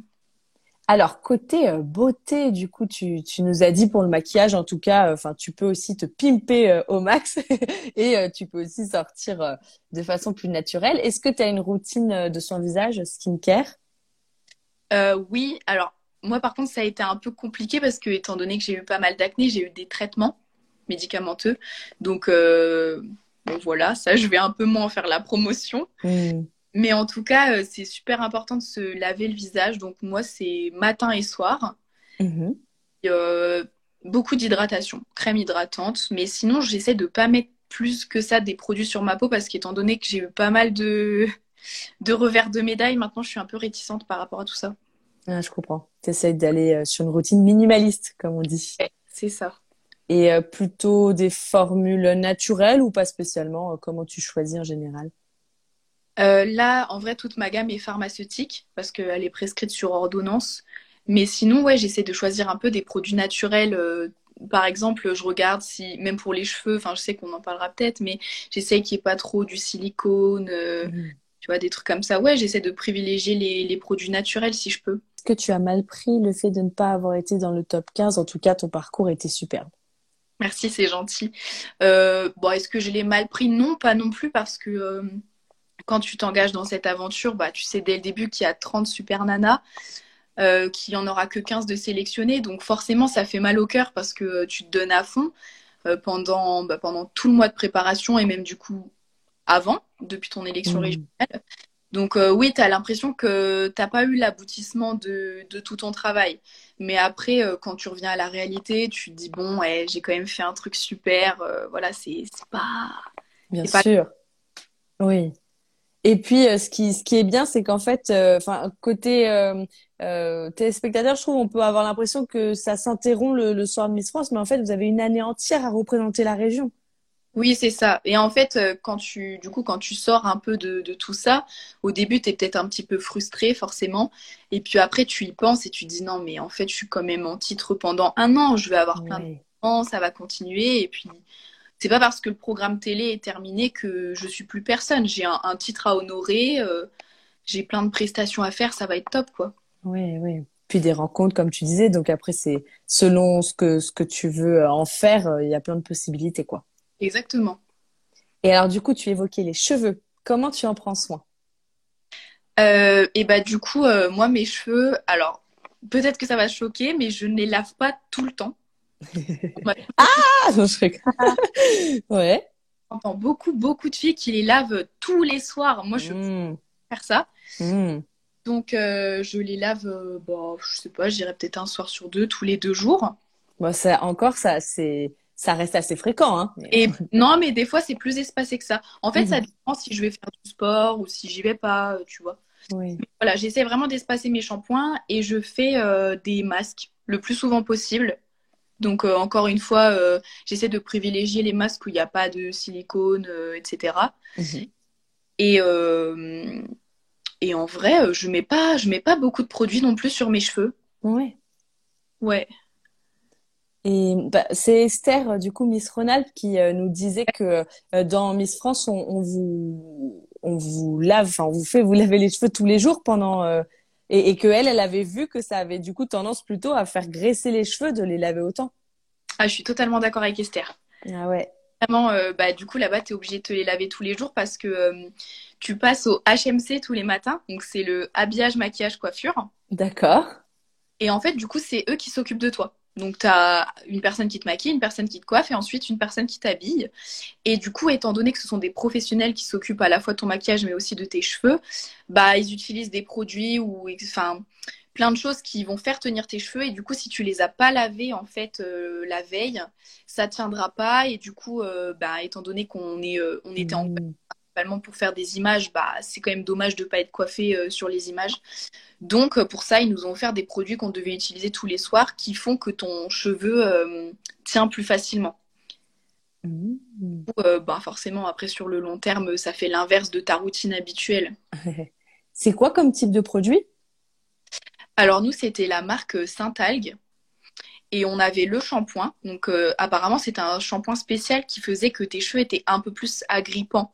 Alors, côté euh, beauté, du coup, tu, nous as dit pour le maquillage, en tout cas, enfin, tu peux aussi te pimper euh, au max [LAUGHS] et euh, tu peux aussi sortir de façon plus naturelle. Est-ce que tu as une routine de son visage, skincare? Oui, alors moi, par contre, ça a été un peu compliqué parce que, étant donné que j'ai eu pas mal d'acné, j'ai eu des traitements médicamenteux. Donc, euh, bon, voilà, ça, je vais un peu moins faire la promotion. Mm. Mais en tout cas, euh, c'est super important de se laver le visage. Donc, moi, c'est matin et soir. Mm-hmm. Euh, beaucoup d'hydratation, crème hydratante. Mais sinon, j'essaie de pas mettre plus que ça des produits sur ma peau parce qu'étant donné que j'ai eu pas mal de, de revers de médaille, maintenant, je suis un peu réticente par rapport à tout ça. Ah, je comprends. Tu essaies d'aller sur une routine minimaliste, comme on dit. c'est ça. Et euh, plutôt des formules naturelles ou pas spécialement euh, Comment tu choisis en général? Euh, Là, en vrai, toute ma gamme est pharmaceutique parce qu'elle est prescrite sur ordonnance. Mais sinon, ouais, j'essaie de choisir un peu des produits naturels. par exemple, je regarde si, même pour les cheveux, enfin, je sais qu'on en parlera peut-être, mais j'essaie qu'il n'y ait pas trop du silicone, mmh. tu vois, des trucs comme ça. Ouais, j'essaie de privilégier les, les produits naturels si je peux. Est-ce que tu as mal pris le fait de ne pas avoir été dans le top 15 En tout cas, ton parcours était superbe. Merci, c'est gentil. Euh, bon, est-ce que je l'ai mal pris? Non, pas non plus, parce que euh, quand tu t'engages dans cette aventure, bah, tu sais dès le début qu'il y a 30 super nanas, euh, qu'il n'y en aura que 15 de sélectionnés. Donc forcément, ça fait mal au cœur parce que tu te donnes à fond pendant, bah, pendant tout le mois de préparation et même du coup avant, depuis ton élection mmh. régionale. Donc oui, tu as l'impression que tu n'as pas eu l'aboutissement de, de, tout ton travail. Mais après, euh, quand tu reviens à la réalité, tu te dis bon, j'ai quand même fait un truc super. Euh, voilà, c'est pas. Bien sûr. Oui. Et puis, euh, ce, qui, ce qui est bien, c'est qu'en fait, enfin, côté téléspectateur, je trouve, on peut avoir l'impression que ça s'interrompt le, le, soir de Miss France, mais en fait, vous avez une année entière à représenter la région. Oui, c'est ça. Et en fait, euh, quand tu, du coup, quand tu sors un peu de, tout ça, au début, tu es peut-être un petit peu frustré, forcément. Et puis après, tu y penses et tu dis non, mais en fait, je suis quand même en titre pendant un an. Je vais avoir plein de temps, ça va continuer. Et puis, c'est pas parce que le programme télé est terminé que je suis plus personne. J'ai un, titre à honorer, euh, j'ai plein de prestations à faire, ça va être top, quoi. Oui, oui. Puis des rencontres, comme tu disais. Donc après, c'est selon ce que, ce que tu veux en faire, euh, il y a plein de possibilités, quoi. Exactement. Et alors, du coup, tu évoquais les cheveux. Comment tu en prends soin? Euh, Et bah, du coup, euh, moi, mes cheveux, alors, peut-être que ça va choquer, mais je ne les lave pas tout le temps. [LAUGHS] ah je serais... [LAUGHS] Ouais. J'entends beaucoup, beaucoup de filles qui les lavent tous les soirs. Moi, je mmh. peux faire ça. Hmm. Donc, euh, je les lave, bon, je sais pas, je dirais peut-être un soir sur deux, tous les deux jours. Bon, ça, encore, ça, c'est ça reste assez fréquent. Hein. Et [LAUGHS] non, mais des fois, c'est plus espacé que ça. En fait, ça mhm. dépend si je vais faire du sport ou si j'y vais pas, euh, tu vois. Oui. voilà, j'essaie vraiment d'espacer mes shampoings et je fais euh, des masques le plus souvent possible. Donc, encore une fois, j'essaie de privilégier les masques où il n'y a pas de silicone, etc. Et, et en vrai, je mets pas, je mets pas beaucoup de produits non plus sur mes cheveux. Ouais. Ouais. Et bah, c'est Esther, du coup, Miss Ronald, qui euh, nous disait que euh, dans Miss France, on, on, vous, on vous lave, enfin, on vous fait vous laver les cheveux tous les jours pendant. Euh, et, et que elle, elle avait vu que ça avait du coup tendance plutôt à faire graisser les cheveux de les laver autant. Ah, je suis totalement d'accord avec Esther. Ah ouais. Vraiment, bah, du coup, là-bas, tu es obligé de te les laver tous les jours parce que tu passes au HMC tous les matins. Donc, c'est le habillage, maquillage, coiffure. D'accord. Et en fait, du coup, c'est eux qui s'occupent de toi. Donc, tu as une personne qui te maquille, une personne qui te coiffe et ensuite une personne qui t'habille. Et du coup, étant donné que ce sont des professionnels qui s'occupent à la fois de ton maquillage mais aussi de tes cheveux, bah, ils utilisent des produits ou enfin, plein de choses qui vont faire tenir tes cheveux. Et du coup, si tu les as pas lavés en fait euh, la veille, ça tiendra pas. Et du coup, euh, bah, étant donné qu'on est, euh, on était en mmh pour faire des images, bah, c'est quand même dommage de ne pas être coiffé euh, sur les images. Donc euh, pour ça, ils nous ont offert des produits qu'on devait utiliser tous les soirs qui font que ton cheveu euh, tient plus facilement. Mmh. bah, forcément, après sur le long terme, ça fait l'inverse de ta routine habituelle. [LAUGHS] c'est quoi comme type de produit? Alors nous, c'était la marque Saint-Algue et on avait le shampoing. Donc apparemment, c'était un shampoing spécial qui faisait que tes cheveux étaient un peu plus agrippants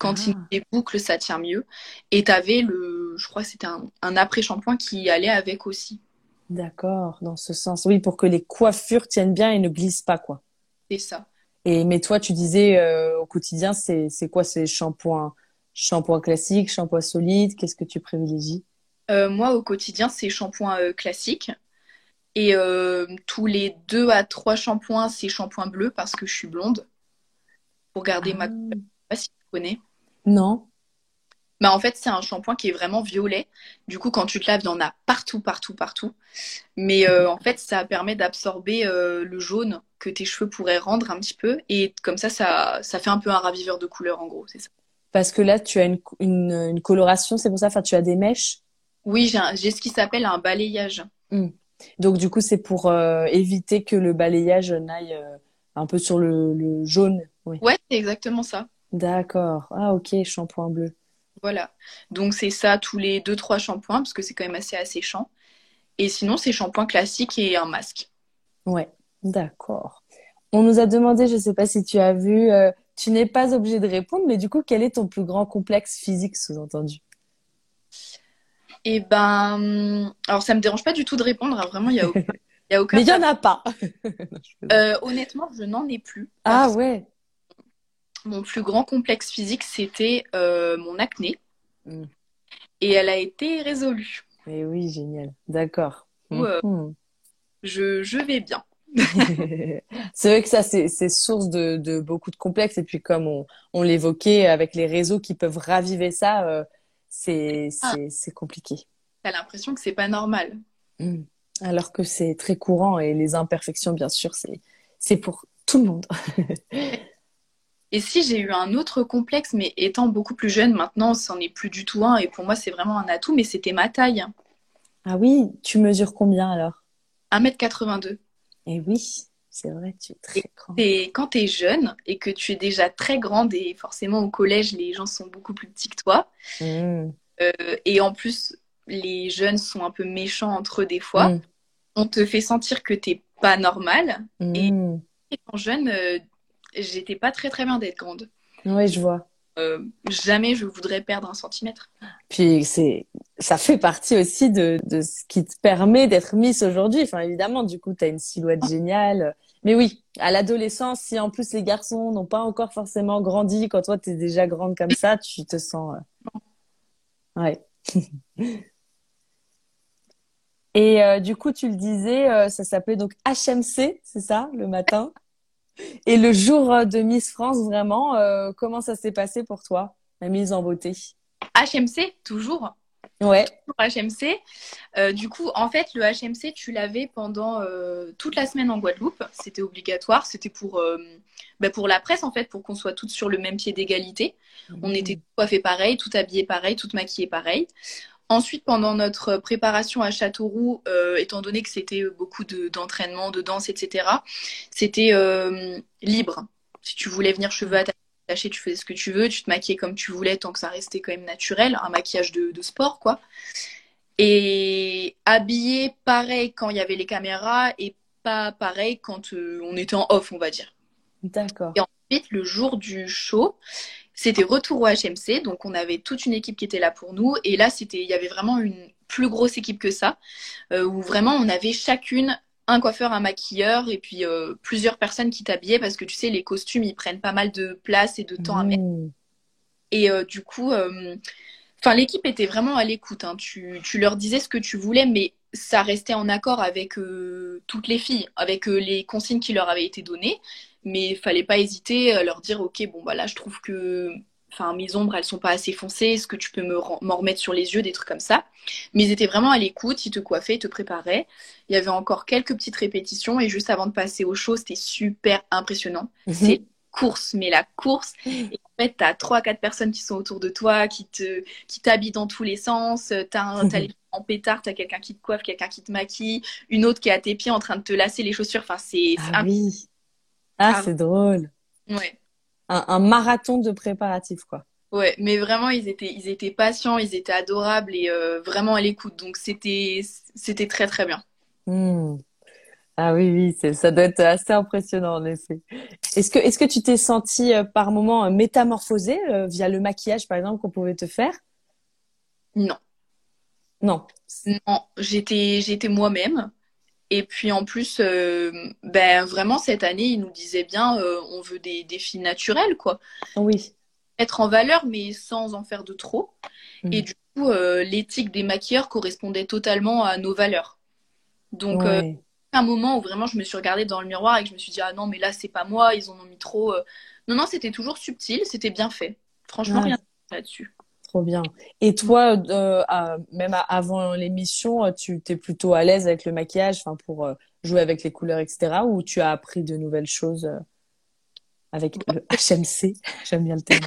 quand ah. il les boucles, ça tient mieux. Et tu avais le, je crois c'était un, après-shampoing qui allait avec aussi. D'accord, dans ce sens. Oui, pour que les coiffures tiennent bien et ne glissent pas, quoi. C'est ça. Et mais toi, tu disais euh, au quotidien, c'est quoi ces shampoings? Shampoing classique, shampoing solide Qu'est-ce que tu privilégies? Euh, Moi, au quotidien, c'est shampoing euh, classique. Et tous les deux à trois shampoings, c'est shampoing bleu parce que je suis blonde. Pour garder ma. Je sais pas si tu connais. Non. Bah, en fait, c'est un shampoing qui est vraiment violet. Du coup, quand tu te laves, il y en a partout, partout, partout. Mais euh, en fait, ça permet d'absorber euh, le jaune que tes cheveux pourraient rendre un petit peu. Et comme ça, ça, ça fait un peu un raviveur de couleur, en gros, c'est ça. Parce que là, tu as une, une, coloration, c'est pour ça Enfin, tu as des mèches Oui, j'ai ce qui s'appelle un balayage. Hmm. Donc, du coup, c'est pour euh, éviter que le balayage n'aille un peu sur le, le jaune. Oui. Ouais, c'est exactement ça. D'accord. Ah, ok, shampoing bleu. Voilà. Donc, c'est ça tous les 2-3 shampoings, parce que c'est quand même assez asséchant. Et sinon, c'est shampoing classique et un masque. Ouais, d'accord. On nous a demandé, je ne sais pas si tu as vu, euh, tu n'es pas obligé de répondre, mais du coup, quel est ton plus grand complexe physique sous-entendu? Eh ben, alors ça me dérange pas du tout de répondre. Hein. vraiment, il y a aucun. [LAUGHS] Y a aucun mais il n'y en a pas. [LAUGHS] Euh, honnêtement, je n'en ai plus. Ah ouais mon plus grand complexe physique, c'était euh, mon acné. Mm. Et elle a été résolue. Et eh oui, génial. D'accord. Euh, mm. je, vais bien. [LAUGHS] c'est vrai que ça, c'est source de, beaucoup de complexes. Et puis, comme on, l'évoquait, avec les réseaux qui peuvent raviver ça, euh, ah. c'est compliqué. T'as l'impression que c'est pas normal. Mm. Alors que c'est très courant et les imperfections, bien sûr, c'est pour tout le monde. [LAUGHS] Et si j'ai eu un autre complexe, mais étant beaucoup plus jeune, maintenant, c'en est plus du tout un. Et pour moi, c'est vraiment un atout, mais c'était ma taille. Ah oui, tu mesures combien alors? 1m82. Et oui, c'est vrai, tu es très grande. Et quand tu es jeune et que tu es déjà très grande, et forcément au collège, les gens sont beaucoup plus petits que toi. Mmh. Euh, et en plus, les jeunes sont un peu méchants entre eux des fois. Mmh. On te fait sentir que t'es pas normal. Et étant jeune, euh, j'étais pas très très bien d'être grande. Oui, je vois. Euh, jamais je voudrais perdre un centimètre. Puis c'est, ça fait partie aussi de, de ce qui te permet d'être Miss aujourd'hui. Enfin, évidemment, du coup, tu as une silhouette géniale. Mais oui, à l'adolescence, si en plus les garçons n'ont pas encore forcément grandi, quand toi tu es déjà grande comme ça, tu te sens. Euh, ouais. [LAUGHS] Et euh, du coup, tu le disais, ça s'appelait donc HMC, c'est ça, le matin? Et le jour euh, de Miss France, vraiment, euh, comment ça s'est passé pour toi, la mise en beauté? HMC, toujours. Ouais. HMC. Euh, du coup, en fait, le HMC, tu l'avais pendant toute la semaine en Guadeloupe. C'était obligatoire. C'était pour, bah, pour la presse, en fait, pour qu'on soit toutes sur le même pied d'égalité. On mmh. était tout coiffées pareil, tout habillées pareil, tout maquillées pareil. Ensuite, pendant notre préparation à Châteauroux, euh, étant donné que c'était beaucoup d'entraînement, de, danse, etc., c'était euh, libre. Si tu voulais venir cheveux attachés, tu faisais ce que tu veux, tu te maquillais comme tu voulais tant que ça restait quand même naturel, un maquillage de, sport, quoi. Et habillé pareil quand il y avait les caméras et pas pareil quand euh, on était en off, on va dire. D'accord. Et ensuite, le jour du show, c'était retour au HMC, donc on avait toute une équipe qui était là pour nous. Et là, c'était, il y avait vraiment une plus grosse équipe que ça, euh, où vraiment on avait chacune un coiffeur, un maquilleur et puis euh, plusieurs personnes qui t'habillaient parce que tu sais, les costumes ils prennent pas mal de place et de temps à mettre. Mmh. Et euh, du coup, enfin l'équipe était vraiment à l'écoute. Hein. Tu, tu, leur disais ce que tu voulais, mais ça restait en accord avec toutes les filles, avec les consignes qui leur avaient été données mais il fallait pas hésiter à leur dire ok bon bah là je trouve que enfin mes ombres elles sont pas assez foncées est-ce que tu peux me m'en remettre sur les yeux des trucs comme ça mais ils étaient vraiment à l'écoute ils te coiffaient ils te préparaient il y avait encore quelques petites répétitions et juste avant de passer au show c'était super impressionnant mhm. c'est course mais la course [LAUGHS] et en fait t'as trois quatre personnes qui sont autour de toi qui te qui t'habillent dans tous les sens t'as as [LAUGHS] les en pétard, t'as quelqu'un qui te coiffe, quelqu'un qui te maquille, une autre qui est à tes pieds en train de te lasser les chaussures. Enfin, c'est ah, oui. Ah, ah, c'est drôle. Ouais. Un, marathon de préparatifs, quoi. Ouais, mais vraiment, ils étaient, ils étaient patients, ils étaient adorables et euh, vraiment à l'écoute. Donc, c'était, c'était très, très bien. Hmm. Ah oui, oui, ça doit être assez impressionnant, en effet. Est-ce que, est-ce que tu t'es senti euh, par moment euh, métamorphosée via le maquillage, par exemple, qu'on pouvait te faire? Non. Non. Non, j'étais, j'étais moi-même. Et puis en plus, euh, ben vraiment cette année, il nous disait bien, euh, on veut des défis naturels, quoi. Oui. Être en valeur, mais sans en faire de trop. Mm. Et du coup, euh, l'éthique des maquilleurs correspondait totalement à nos valeurs. Donc, un moment où vraiment je me suis regardée dans le miroir et que je me suis dit, ah non, mais là, c'est pas moi, ils en ont mis trop. Non, non, c'était toujours subtil, c'était bien fait. Franchement, rien là-dessus. Trop bien. Et toi, euh, même avant l'émission, euh, tu t'es plutôt à l'aise avec le maquillage, enfin pour euh, jouer avec les couleurs, etc. Ou tu as appris de nouvelles choses avec le HMC [LAUGHS] J'aime bien le terme.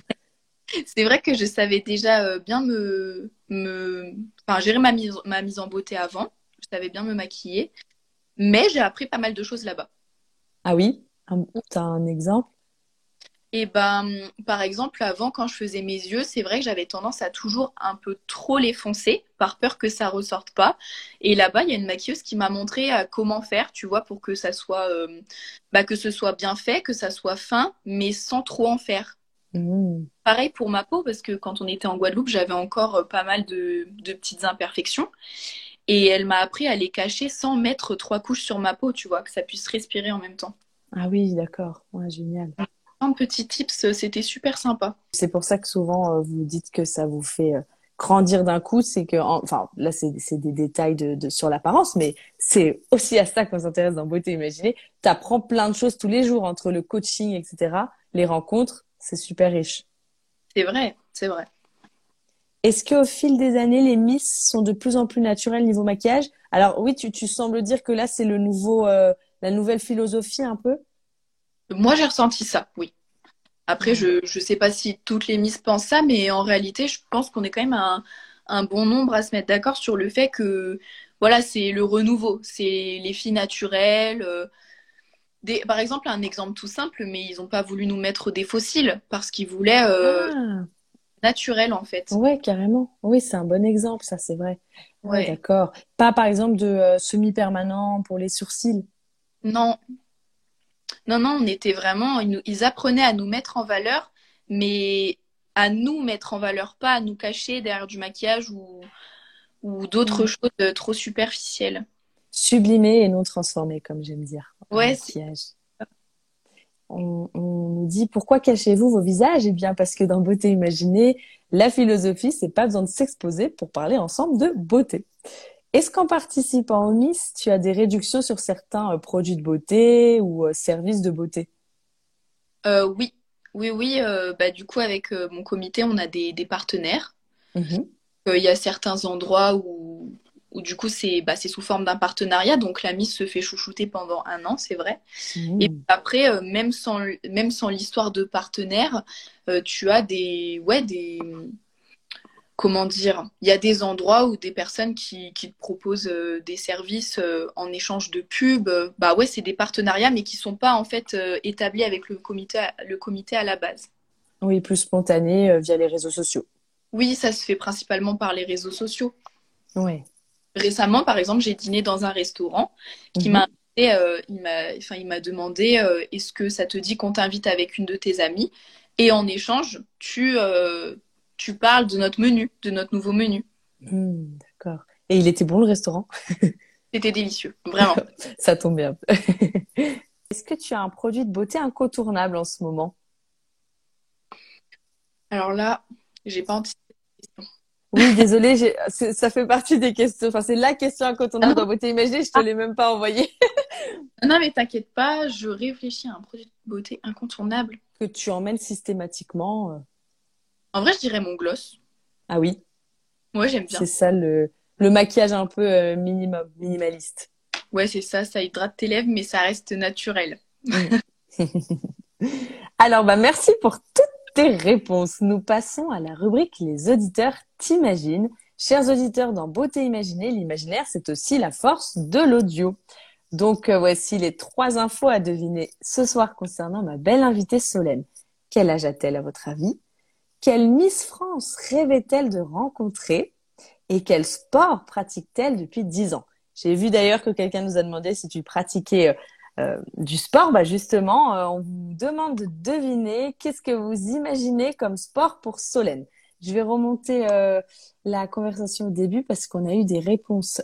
C'est vrai que je savais déjà bien me, me... Enfin, gérer ma mise, ma mise en beauté avant. Je savais bien me maquiller. Mais j'ai appris pas mal de choses là-bas. Ah oui? Tu as un exemple? Et ben, par exemple, avant, quand je faisais mes yeux, c'est vrai que j'avais tendance à toujours un peu trop les foncer, par peur que ça ressorte pas. Et là-bas, il y a une maquilleuse qui m'a montré euh, comment faire, tu vois, pour que ça soit, euh, bah, que ce soit bien fait, que ça soit fin, mais sans trop en faire. Mmh. Pareil pour ma peau, parce que quand on était en Guadeloupe, j'avais encore euh, pas mal de, de petites imperfections. Et elle m'a appris à les cacher sans mettre trois couches sur ma peau, tu vois, que ça puisse respirer en même temps. Ah oui, d'accord. Ouais, génial petits tips, c'était super sympa. C'est pour ça que souvent euh, vous dites que ça vous fait euh, grandir d'un coup, c'est que, enfin, là c'est des détails de, sur l'apparence, mais c'est aussi à ça qu'on s'intéresse dans Beauté Imaginée. Tu apprends plein de choses tous les jours entre le coaching, etc. Les rencontres, c'est super riche. C'est vrai, c'est vrai. Est-ce qu'au fil des années, les Miss sont de plus en plus naturelles niveau maquillage? Alors oui, tu, tu sembles dire que là, c'est le nouveau, euh, la nouvelle philosophie un peu moi, j'ai ressenti ça, oui. Après, je ne sais pas si toutes les Miss pensent ça, mais en réalité, je pense qu'on est quand même un, un, bon nombre à se mettre d'accord sur le fait que, voilà, c'est le renouveau, c'est les filles naturelles. Euh, des, par exemple, un exemple tout simple, mais ils n'ont pas voulu nous mettre des fossiles parce qu'ils voulaient euh, ah. naturel en fait. Ouais, carrément. Oui, c'est un bon exemple, ça, c'est vrai. Ouais, d'accord. Pas par exemple de euh, semi-permanent pour les sourcils. Non, non, non, on était vraiment, ils, apprenaient à nous mettre en valeur, mais à nous mettre en valeur, pas à nous cacher derrière du maquillage ou, ou d'autres mm. choses trop superficielles. Sublimer et non transformer, comme j'aime dire. Ouais. Maquillage. On, on, nous dit pourquoi cachez-vous vos visages? Eh bien, parce que dans Beauté Imaginée, la philosophie, c'est pas besoin de s'exposer pour parler ensemble de beauté. Est-ce qu'en participant au Miss, tu as des réductions sur certains euh, produits de beauté ou euh, services de beauté? Euh, Oui, oui, oui. bah, du coup, avec mon comité, on a des, partenaires. Mhm. Il y a certains endroits où, où du coup, c'est bah, sous forme d'un partenariat. Donc, la Miss se fait chouchouter pendant un an, c'est vrai. Mhm. Et après, même sans, même sans l'histoire de partenaire, tu as des, ouais, des, comment dire, il y a des endroits où des personnes qui, qui te proposent euh, des services euh, en échange de pub. bah ouais, c'est des partenariats, mais qui sont pas en fait euh, établis avec le comité, le comité à la base. Oui, plus spontané via les réseaux sociaux. Oui, ça se fait principalement par les réseaux sociaux. Oui. Récemment, par exemple, j'ai dîné dans un restaurant qui m'a il m'a enfin, il m'a demandé est-ce que ça te dit qu'on t'invite avec une de tes amies? Et en échange tu tu parles de notre menu, de notre nouveau menu. Hmm, d'accord. Et il était bon le restaurant? [LAUGHS] C'était délicieux, vraiment. Ça tombe bien. [LAUGHS] Est-ce que tu as un produit de beauté incontournable en ce moment? Alors là, j'ai pas anticipé Oui, désolée, ça fait partie des questions. Enfin, c'est la question incontournable dans Beauté Imaginée, je te l'ai même pas envoyée. [LAUGHS] non, mais t'inquiète pas, je réfléchis à un produit de beauté incontournable. Que tu emmènes systématiquement euh, en vrai, je dirais mon gloss. Ah oui Ouais, j'aime bien. C'est ça le, le maquillage un peu euh, minimum, minimaliste. Ouais, c'est ça, ça hydrate tes lèvres, mais ça reste naturel. [LAUGHS] Alors, bah, merci pour toutes tes réponses. Nous passons à la rubrique Les auditeurs t'imaginent. Chers auditeurs, dans Beauté Imaginée, l'imaginaire, c'est aussi la force de l'audio. Donc, euh, voici les trois infos à deviner ce soir concernant ma belle invitée Solène. Quel âge a-t-elle à votre avis? Quelle Miss France rêvait-elle de rencontrer et quel sport pratique-t-elle depuis 10 ans? J'ai vu d'ailleurs que quelqu'un nous a demandé si tu pratiquais euh, euh, du sport. Bah justement, euh, on vous demande de deviner qu'est-ce que vous imaginez comme sport pour Solène. Je vais remonter la conversation au début parce qu'on a eu des réponses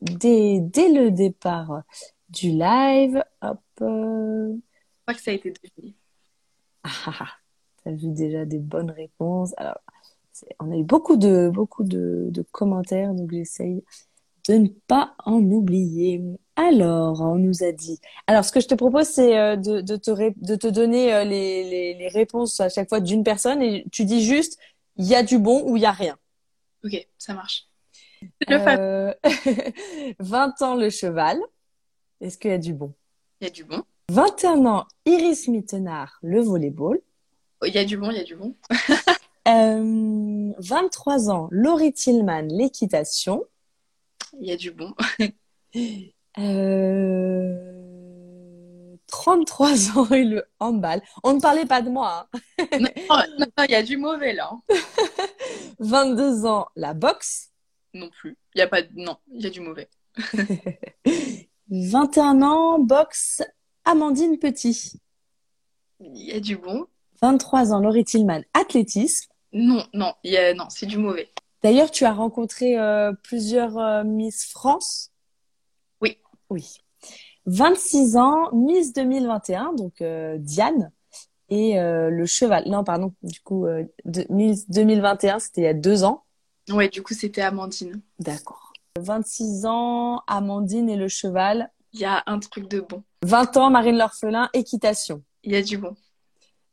dès, dès le départ du live. Hop. Je crois que ça a été deviné. Ah, ah, ah tu as vu déjà des bonnes réponses. Alors, on a eu beaucoup de, beaucoup de, de commentaires, donc j'essaye de ne pas en oublier. Alors, on nous a dit. Alors, ce que je te propose, c'est euh, de, de, te, de te donner euh, les, les, les réponses à chaque fois d'une personne et tu dis juste il y a du bon ou il y a rien. Ok, ça marche. Euh... [LAUGHS] 20 ans le cheval. Est-ce qu'il y a du bon? Il y a du bon. 21 ans Iris Mittenard le volleyball. Il y a du bon, il y a du bon. 23 [LAUGHS] euh, ans, Laurie Tillman, l'équitation. Il y a du bon. euh... 33 ans [LAUGHS] et le handball. On ne parlait pas de moi. Hein. non, [LAUGHS] il y a du mauvais là. 22 ans, la boxe. Non plus. Il y a pas non, il y a du mauvais. 21 ans, boxe, Amandine Petit. Il y a du bon. 23 ans, Laurie Tillman, athlétisme. Non, non, y a, non, c'est du mauvais. D'ailleurs, tu as rencontré euh, plusieurs euh, Miss France. Oui. Oui. 26 ans, Miss 2021, donc euh, Diane, et le cheval. Non, pardon, du coup, de, Miss 2021, c'était il y a deux ans. Ouais, du coup, c'était Amandine. D'accord. 26 ans, Amandine et le cheval. Il y a un truc de bon. 20 ans, Marine L'Orphelin, équitation. Il y a du bon.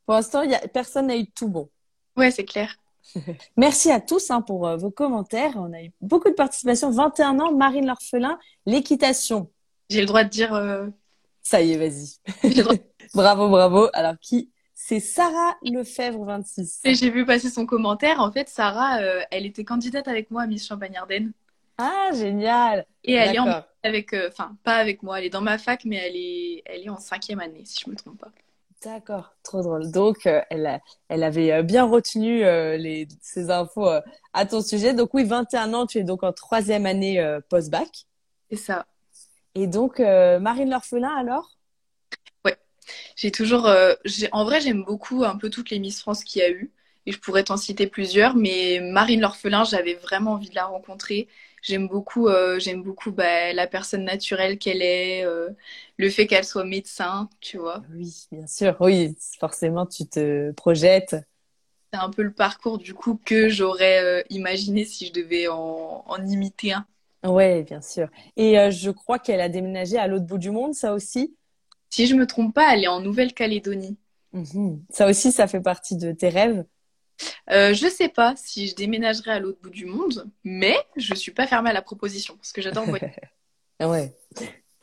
Pour l'instant, y a, personne n'a eu tout bon. Ouais, c'est clair. [LAUGHS] Merci à tous hein, pour euh, vos commentaires. On a eu beaucoup de participation. 21 ans, Marine L'Orphelin, l'équitation. J'ai le droit de dire. Euh, Ça y est, vas-y. [LAUGHS] [LAUGHS] bravo, bravo. Alors, qui C'est Sarah Lefebvre, 26. Et j'ai vu passer son commentaire. En fait, Sarah, euh, elle était candidate avec moi à Miss Champagne-Ardenne. Ah, génial. Et elle est en... avec, enfin, pas avec moi. Elle est dans ma fac, mais elle est, elle est en cinquième année, si je me trompe pas. D'accord, trop drôle. Donc, euh, elle, elle avait euh, bien retenu euh, les, ces infos à ton sujet. Donc oui, 21 ans, tu es donc en troisième année post-bac. C'est ça. Et donc, Marine l'orphelin alors? Ouais, j'ai toujours... en vrai, j'aime beaucoup un peu toutes les Miss France qu'il y a eu. Et je pourrais t'en citer plusieurs. Mais Marine l'orphelin, j'avais vraiment envie de la rencontrer. J'aime beaucoup, euh, j'aime beaucoup bah, la personne naturelle qu'elle est, euh, le fait qu'elle soit médecin, tu vois. Oui, bien sûr. Oui, forcément, tu te projettes. C'est un peu le parcours du coup que j'aurais euh, imaginé si je devais en, en imiter un. Oui, bien sûr. Et je crois qu'elle a déménagé à l'autre bout du monde, ça aussi. Si je me trompe pas, elle est en Nouvelle-Calédonie. Mhm. Ça aussi, ça fait partie de tes rêves. Euh, je sais pas si je déménagerai à l'autre bout du monde, mais je suis pas fermée à la proposition parce que j'adore voyager. [LAUGHS] ouais.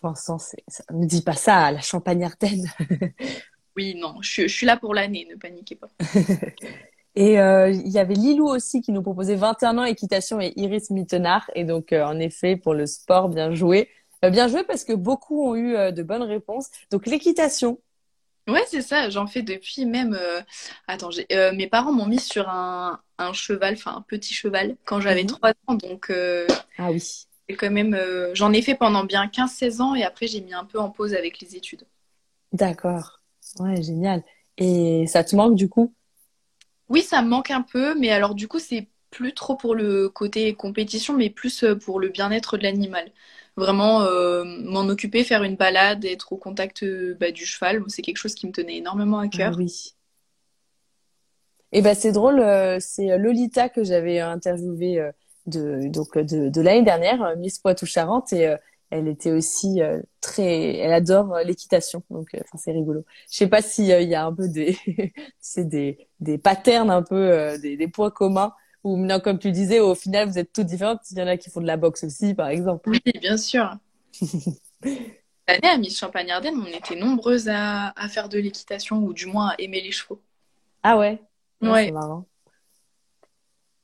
Pour l'instant, ne dis pas ça à la Champagne Ardenne. [LAUGHS] oui, non, je, suis là pour l'année, ne paniquez pas. [LAUGHS] Et euh, il y avait Lilou aussi qui nous proposait 21 ans équitation et Iris Mittenard. Et donc, euh, en effet, pour le sport, bien joué. Bien joué parce que beaucoup ont eu de bonnes réponses. Donc, l'équitation. Ouais, c'est ça. J'en fais depuis même. Attends, mes parents m'ont mis sur un, un cheval, enfin un petit cheval, quand j'avais 3 mhm. ans. Donc, ah oui. quand même. J'en ai fait pendant bien 15-16 ans et après, j'ai mis un peu en pause avec les études. D'accord. Ouais, génial. Et ça te manque du coup? Oui, ça me manque un peu, mais alors du coup, c'est plus trop pour le côté compétition, mais plus euh, pour le bien-être de l'animal. Vraiment, euh, m'en occuper, faire une balade, être au contact euh, bah, du cheval, c'est quelque chose qui me tenait énormément à cœur. Ah oui. Et ben c'est drôle, c'est Lolita que j'avais interviewé de donc de, de l'année dernière, Miss Poitou-Charentes, et elle était aussi euh, très, elle adore euh, l'équitation, donc euh, c'est rigolo. Je sais pas s'il y a un peu des, [LAUGHS] c'est des des patterns un peu des, des points communs ou non comme tu disais, au final vous êtes toutes différentes. Il y en a qui font de la boxe aussi, par exemple. Oui, bien sûr. [LAUGHS] L'année à Miss Champagne-Ardenne, on était nombreuses à, à faire de l'équitation ou du moins à aimer les chevaux. Ah ouais? Ouais. C'est marrant.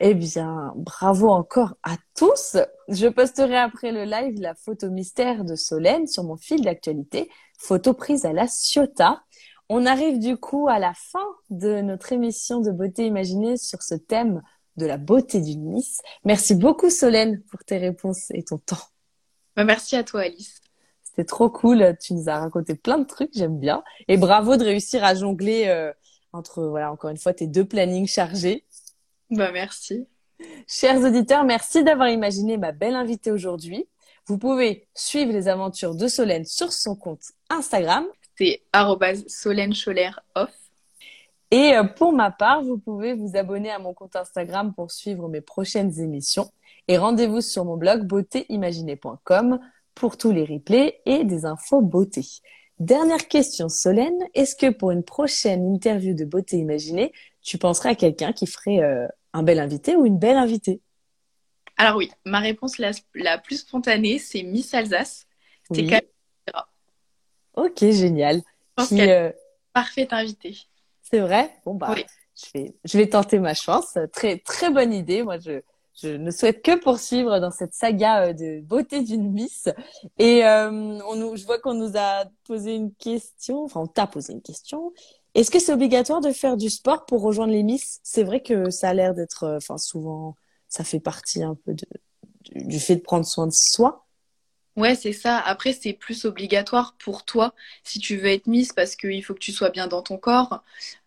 Eh bien, bravo encore à tous. Je posterai après le live la photo mystère de Solène sur mon fil d'actualité, photo prise à la Ciotat. On arrive du coup à la fin de notre émission de beauté imaginée sur ce thème de la beauté d'une Miss. Merci beaucoup Solène pour tes réponses et ton temps. Bah, merci à toi Alice. C'était trop cool. Tu nous as raconté plein de trucs, j'aime bien. Et bravo de réussir à jongler euh, entre, voilà, encore une fois, tes deux plannings chargés. Bah, merci. Chers auditeurs, merci d'avoir imaginé ma belle invitée aujourd'hui. Vous pouvez suivre les aventures de Solène sur son compte Instagram. C'est Solène off. Et euh, pour ma part, vous pouvez vous abonner à mon compte Instagram pour suivre mes prochaines émissions. Et rendez-vous sur mon blog beautéimaginée.com pour tous les replays et des infos beauté. Dernière question, Solène. Est-ce que pour une prochaine interview de Beauté Imaginée, tu penserais à quelqu'un qui ferait euh, un bel invité ou une belle invitée? Alors oui, ma réponse la, plus spontanée, c'est Miss Alsace. C'est oui. Ok, génial. Je pense euh, parfaite invitée. C'est vrai? Bon, bah, je, vais, je vais tenter ma chance. Très, très bonne idée. Moi, je, je ne souhaite que poursuivre dans cette saga euh, de beauté d'une Miss. Et euh, on nous, je vois qu'on nous a posé une question, enfin on t'a posé une question. Est-ce que c'est obligatoire de faire du sport pour rejoindre les Miss? C'est vrai que ça a l'air d'être, euh, enfin souvent, ça fait partie un peu de, du fait de prendre soin de soi. Ouais, c'est ça. Après, c'est plus obligatoire pour toi si tu veux être Miss parce qu'il faut que tu sois bien dans ton corps.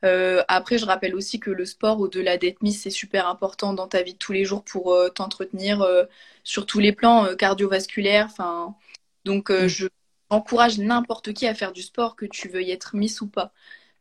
Euh, après, je rappelle aussi que le sport, au-delà d'être Miss, c'est super important dans ta vie de tous les jours pour euh, t'entretenir sur tous les plans cardiovasculaires. Enfin, donc, mm. je encourage n'importe qui à faire du sport, que tu veuilles être Miss ou pas.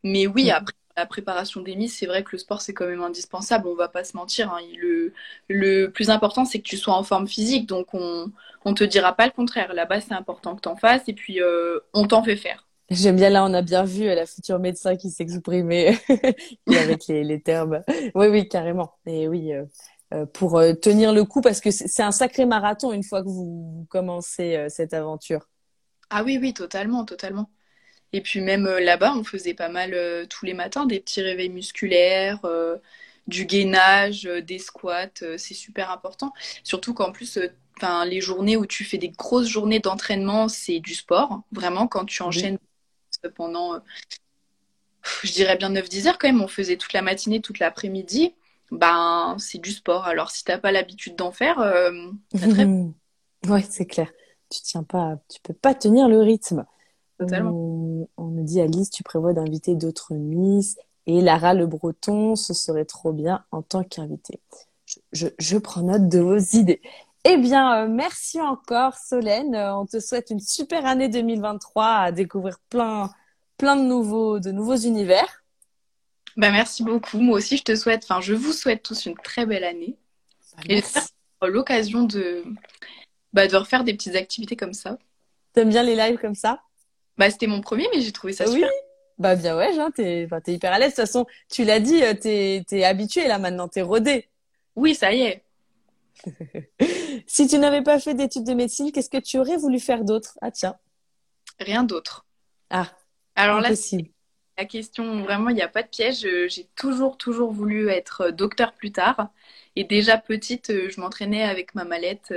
Mais oui, mm. après la préparation des Miss, c'est vrai que le sport, c'est quand même indispensable, on va pas se mentir. Hein. Le, le plus important, c'est que tu sois en forme physique, donc on ne te dira pas le contraire. Là-bas, c'est important que tu en fasses, et puis euh, on t'en fait faire. J'aime bien, là, on a bien vu la future médecin qui s'exprimait [LAUGHS] avec les, les, termes. Oui, oui, carrément. Et oui, euh, euh, pour tenir le coup, parce que c'est un sacré marathon une fois que vous commencez cette aventure. Ah oui, oui, totalement, totalement. Et puis même euh, là-bas, on faisait pas mal euh, tous les matins des petits réveils musculaires, euh, du gainage, des squats. c'est super important. Surtout qu'en plus, enfin les journées où tu fais des grosses journées d'entraînement, c'est du sport. Vraiment, quand tu enchaînes pendant, je dirais bien 9-10 heures quand même, on faisait toute la matinée, toute l'après-midi. Ben, c'est du sport. Alors, si t'as pas l'habitude d'en faire, très... [LAUGHS] ouais, c'est clair. Tu tiens pas, tu peux pas tenir le rythme. On, me dit Alice, tu prévois d'inviter d'autres Miss et Lara Le Breton, ce serait trop bien en tant qu'invité. Je, prends note de vos idées. Eh bien, euh, merci encore Solène. Euh, on te souhaite une super année 2023 à découvrir plein, plein de nouveaux, de nouveaux univers. Bah, merci beaucoup. Moi aussi, je te souhaite, enfin, je vous souhaite tous une très belle année. Bah, et l'occasion de, bah, de refaire des petites activités comme ça. T'aimes bien les lives comme ça? Bah, c'était mon premier, mais j'ai trouvé ça super. Oui. Bah, bien ouais, hein, t'es es hyper à l'aise. De toute façon, tu l'as dit, euh, t'es es habitué là maintenant, t'es rodé. Oui, ça y est. [LAUGHS] si tu n'avais pas fait d'études de médecine, qu'est-ce que tu aurais voulu faire d'autre? Ah tiens. Rien d'autre. Ah. Alors là, la question, vraiment, il n'y a pas de piège. J'ai toujours, toujours voulu être docteur plus tard. Et déjà petite, je m'entraînais avec ma mallette.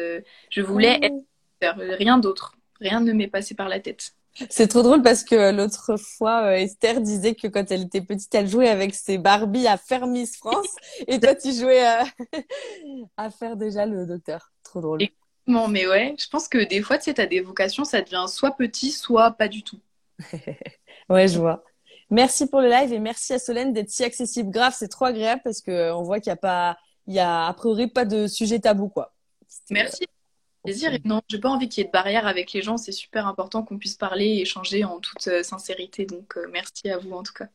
Je voulais être docteur, rien d'autre. Rien ne m'est passé par la tête. C'est trop drôle parce que l'autre fois, euh, Esther disait que quand elle était petite, elle jouait avec ses Barbie à faire Miss France [LAUGHS] et toi, tu jouais euh, [LAUGHS] à faire déjà le docteur. Trop drôle. Bon, mais ouais, je pense que des fois, tu sais, t'as des vocations, ça devient soit petit, soit pas du tout. [LAUGHS] ouais, je vois. Merci pour le live et merci à Solène d'être si accessible. Grave, c'est trop agréable parce que euh, on voit qu'il y a pas, il y a a priori pas de sujet tabou, quoi. Merci plaisir. Et non, j'ai pas envie qu'il y ait de barrière avec les gens. C'est super important qu'on puisse parler et échanger en toute euh, sincérité. Donc, euh, merci à vous en tout cas.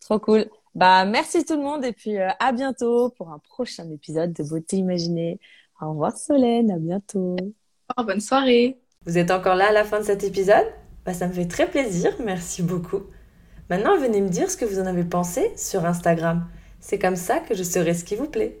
Trop cool. Bah, merci tout le monde et puis euh, à bientôt pour un prochain épisode de Beauté Imaginée. Au revoir Solène, à bientôt. bonne soirée. Vous êtes encore là à la fin de cet épisode? Bah, Ça me fait très plaisir, merci beaucoup. Maintenant, venez me dire ce que vous en avez pensé sur Instagram. C'est comme ça que je saurai ce qui vous plaît.